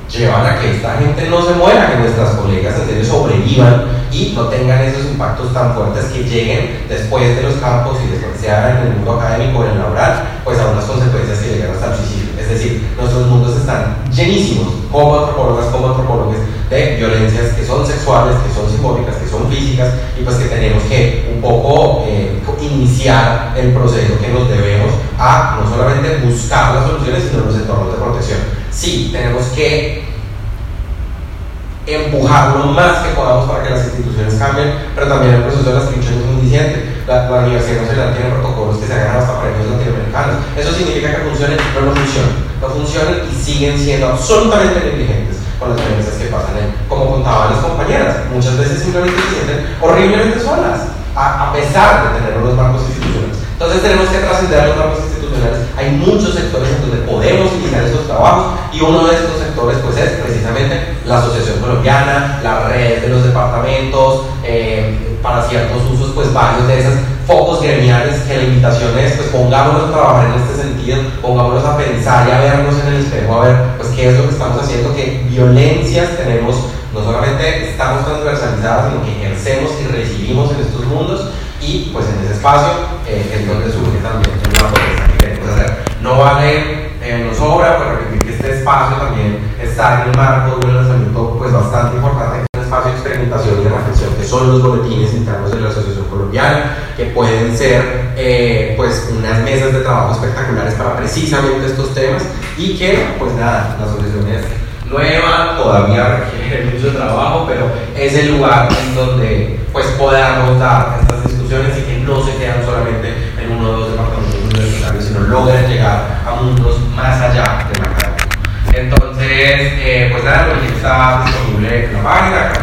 llevan a que esta gente no se muera, que nuestras colegas en serio sobrevivan y no tengan esos impactos tan fuertes que lleguen después de los campos y después sea en el mundo académico o en el laboral, pues a unas consecuencias que llegan hasta el suicidio. Es decir, nuestros mundos están llenísimos, como antropólogas, como antropólogos, de violencias que son sexuales, que son simbólicas, que son físicas, y pues que tenemos que un poco eh, iniciar el proceso que nos debemos a no solamente buscar las soluciones, sino los entornos de protección. Sí, tenemos que empujar lo más que podamos para que las instituciones cambien, pero también el proceso de las trincheras es muy diciente. La, la Universidad Nacional tiene protocolos que se hagan hasta premios latinoamericanos. Eso significa que funcionen, pero no funcionan. No funcionan y siguen siendo absolutamente negligentes con las violencias que pasan. En, como contaban las compañeras, muchas veces simplemente se sienten horriblemente solas, a, a pesar de tener unos marcos institucionales. Entonces tenemos que trascender los marcos institucionales. Hay muchos sectores en donde podemos iniciar estos trabajos y uno de estos sectores pues es precisamente la Asociación Colombiana, la red de los departamentos, eh, para ciertos usos pues varios de esos focos gremiales que la invitación es pues pongámonos a trabajar en este sentido, pongámonos a pensar y a vernos en el espejo, a ver pues qué es lo que estamos haciendo, qué violencias tenemos, no solamente estamos transversalizadas, sino que ejercemos y recibimos en estos mundos y pues en ese espacio eh, es donde surge también una propuesta que queremos hacer. No vale, eh, nos sobra, pues repetir que este espacio también está en el marco de un lanzamiento pues bastante importante, un espacio de experimentación y de reflexión que son los boletines internos de la Asociación Colombiana, que pueden ser eh, pues unas mesas de trabajo espectaculares para precisamente estos temas y que pues nada, la asociación es nueva, todavía requiere mucho trabajo, pero es el lugar en donde pues podamos dar estas discusiones y que no se quedan solamente en uno o dos departamentos universitarios, sino logren llegar a mundos más allá de la academia. Entonces, eh, pues nada, lo que está disponible en la página,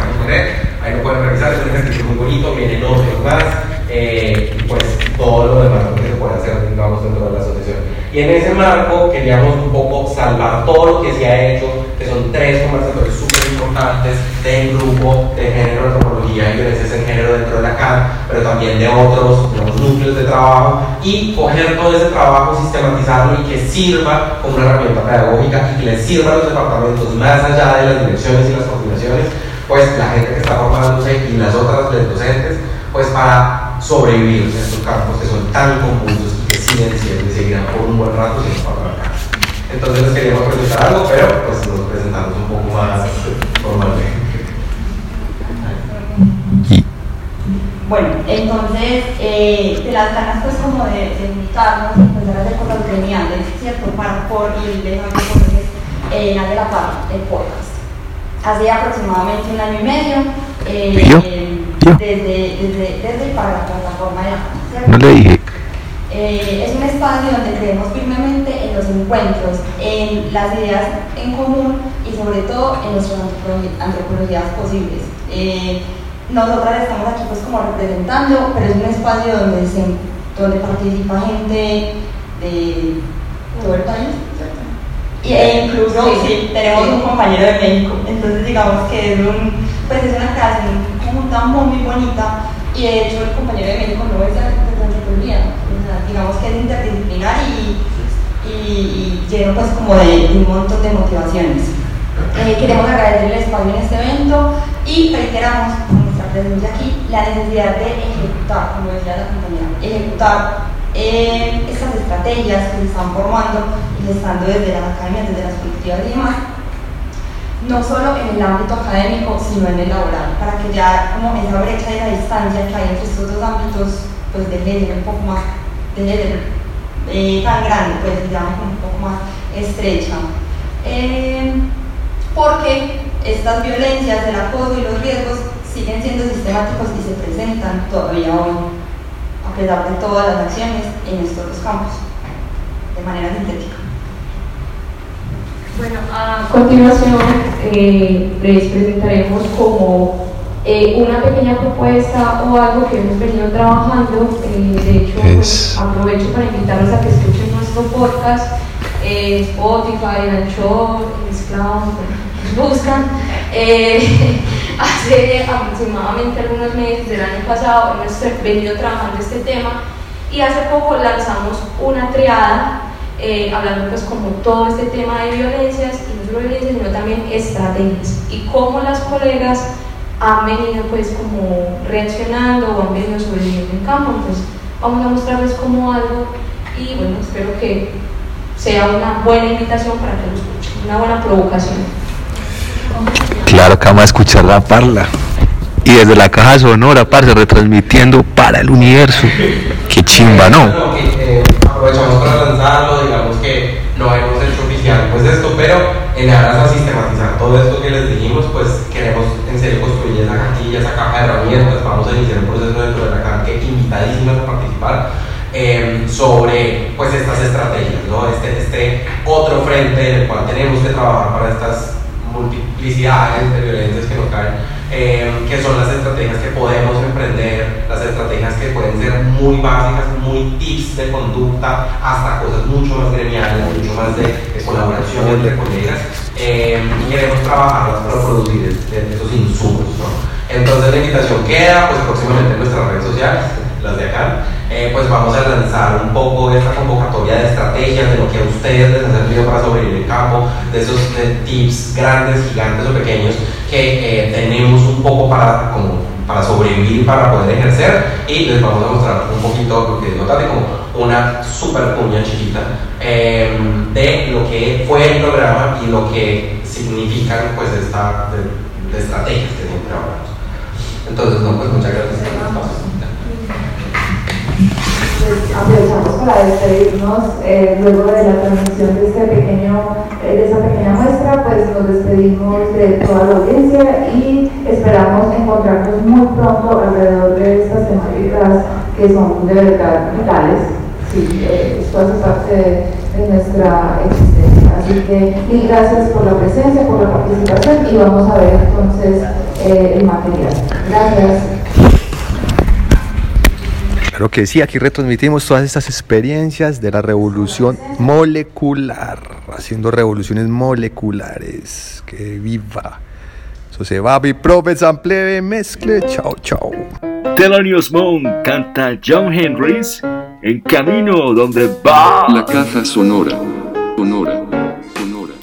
ahí lo pueden revisar, es un ejercicio muy bonito, vienen otros más, eh, y pues todo lo demás que se puede hacer, digamos, dentro de la asociación. Y en ese marco queríamos un poco salvar todo lo que se ha hecho, que son tres conversatorios súper importantes del grupo de género, antropología y violencias en género dentro de la CAN, pero también de otros digamos, núcleos de trabajo, y coger todo ese trabajo, sistematizarlo y que sirva como una herramienta pedagógica y que le sirva a los departamentos más allá de las direcciones y las coordinaciones, pues la gente que está formándose y las otras los docentes, pues para sobrevivir en estos campos que son tan confusos y que siguen siendo y seguirán por un buen rato sin para acá. Entonces les queríamos presentar algo, pero pues nos presentamos un poco más formalmente. Bueno, entonces, eh, de las ganas pues como de, de juntarnos y empezar a hacer cosas gremiales, ¿cierto? Para por y dejando entonces eh, Nadie la Paz, el podcast. Hace aproximadamente un año y medio, eh, ¿Yo? ¿Yo? Desde, desde, desde para la plataforma de la Paz, ¿cierto? No le dije. Eh, es un espacio donde creemos firmemente en los encuentros, en las ideas en común y sobre todo en nuestras antropolo- antropologías posibles. Eh, nosotras estamos aquí pues como representando, pero es un espacio donde, se, donde participa gente de todo el país. ¿cierto? Y, e incluso sí, tenemos un compañero de México, entonces digamos que es, un, pues es una creación conjunta muy, muy bonita y de hecho el compañero de México no es de de antropología, o sea, digamos que es interdisciplinar y, y, y lleno pues como de, un montón de motivaciones. Eh, queremos agradecer el espacio en este evento y reiteramos nuestra presencia aquí la necesidad de ejecutar, como decía la compañera, ejecutar eh, estas estrategias que se están formando y estando desde las academias, desde las colectivas y demás, no solo en el ámbito académico, sino en el laboral, para que ya como esa brecha y esa distancia que hay entre estos dos ámbitos, pues deje de un poco más, eh, tan grande, pues digamos un poco más estrecha. Eh, porque estas violencias, el acoso y los riesgos siguen siendo sistemáticos y se presentan todavía hoy, a pesar de todas las acciones en estos dos campos, de manera sintética. Bueno, a continuación eh, les presentaremos como eh, una pequeña propuesta o algo que hemos venido trabajando. eh, de hecho, pues, aprovecho para invitarlos a que escuchen nuestro podcast en Spotify, Anchor, nos [LAUGHS] buscan. Eh, [LAUGHS] hace aproximadamente algunos meses del año pasado hemos venido trabajando este tema y hace poco lanzamos una triada eh, hablando pues como todo este tema de violencias y no solo violencias sino también estrategias y cómo las colegas han venido pues como reaccionando o han venido sobreviviendo en campo pues vamos a mostrarles como algo y bueno espero que sea una buena invitación para que lo escuchen una buena provocación Claro que vamos a escuchar la parla. Y desde la caja sonora, parce, retransmitiendo para el universo. Qué chimba, ¿no? Bueno, que, eh, aprovechamos para lanzarlo, digamos que no hemos hecho oficial pues esto, pero en aras a sistematizar todo esto que les dijimos, pues queremos en serio construir esa cajilla, esa caja de herramientas, vamos a iniciar un proceso dentro de la CAN que invitadísimas a participar eh, sobre pues estas estrategias, ¿no? este, este otro frente en el cual tenemos que trabajar para estas multiplicidades de violencias que nos caen, eh, que son las estrategias que podemos emprender, las estrategias que pueden ser muy básicas, muy tips de conducta, hasta cosas mucho más gremiales, mucho más de, de colaboración entre colegas. Eh, queremos trabajarlas para producir esos insumos. ¿no? Entonces la invitación queda pues próximamente en nuestras redes sociales, las de acá. Eh, pues vamos a lanzar un poco esta convocatoria de estrategias, de lo que a ustedes les ha servido para sobrevivir en campo, de esos eh, tips grandes, gigantes o pequeños que eh, tenemos un poco para, como, para sobrevivir, para poder ejercer y les vamos a mostrar un poquito lo que digo Tati, como una super cuña chiquita eh, de lo que fue el programa y lo que significan pues esta de, de estrategias que siempre hablamos. Entonces, no, pues muchas gracias por el espacio. Pues aprovechamos para despedirnos eh, luego de la transmisión de, este pequeño, eh, de esta pequeña muestra, pues nos despedimos de toda la audiencia y esperamos encontrarnos muy pronto alrededor de estas temáticas que son de verdad vitales. Sí, eh, esto hace parte de, de nuestra existencia. Así que mil gracias por la presencia, por la participación y vamos a ver entonces eh, el material. Gracias. Claro que sí, aquí retransmitimos todas estas experiencias de la revolución molecular, haciendo revoluciones moleculares. Que viva. Eso se va, mi profe, sample, mezcle, chao, chao. Thelonious Monk canta John Henrys en camino donde va. La caja sonora. Sonora. Sonora.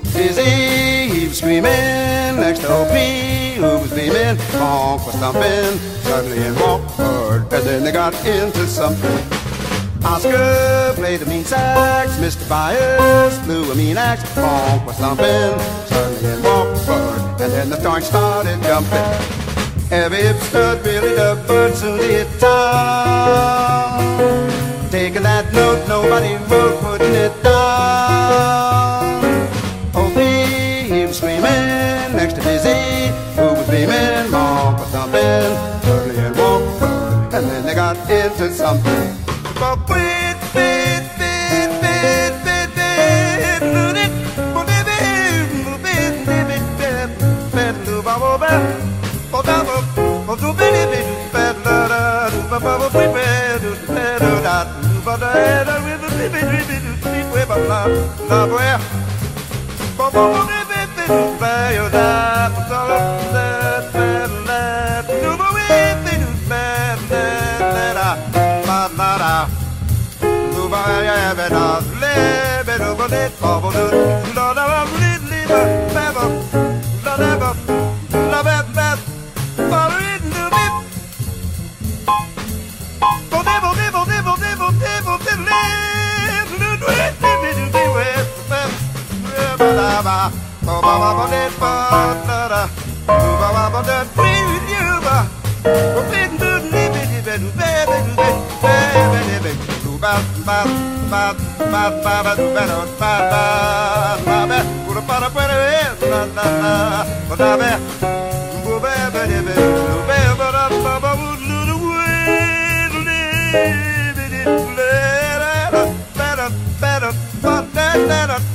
Screaming next to beaming. Was thumping, suddenly and then they got into something. Oscar played the mean sax, Mr. Byers blew a mean axe. Funk was thumping, suddenly in Walkford, and then the joint started jumping. Every hip really up, but soon hit town. Taking that note, nobody wrote, putting it down. Something. But oh, oh, la, where, I have it off. Live it over it, bobble it. Don't ever leave, leave it, never. Don't ever love it, never. Follow it, do it. Go dibble, dibble, dibble, dibble, dibble, dibble, live, do it, do it, do it, do it, do it, do it, do it, do it, da da.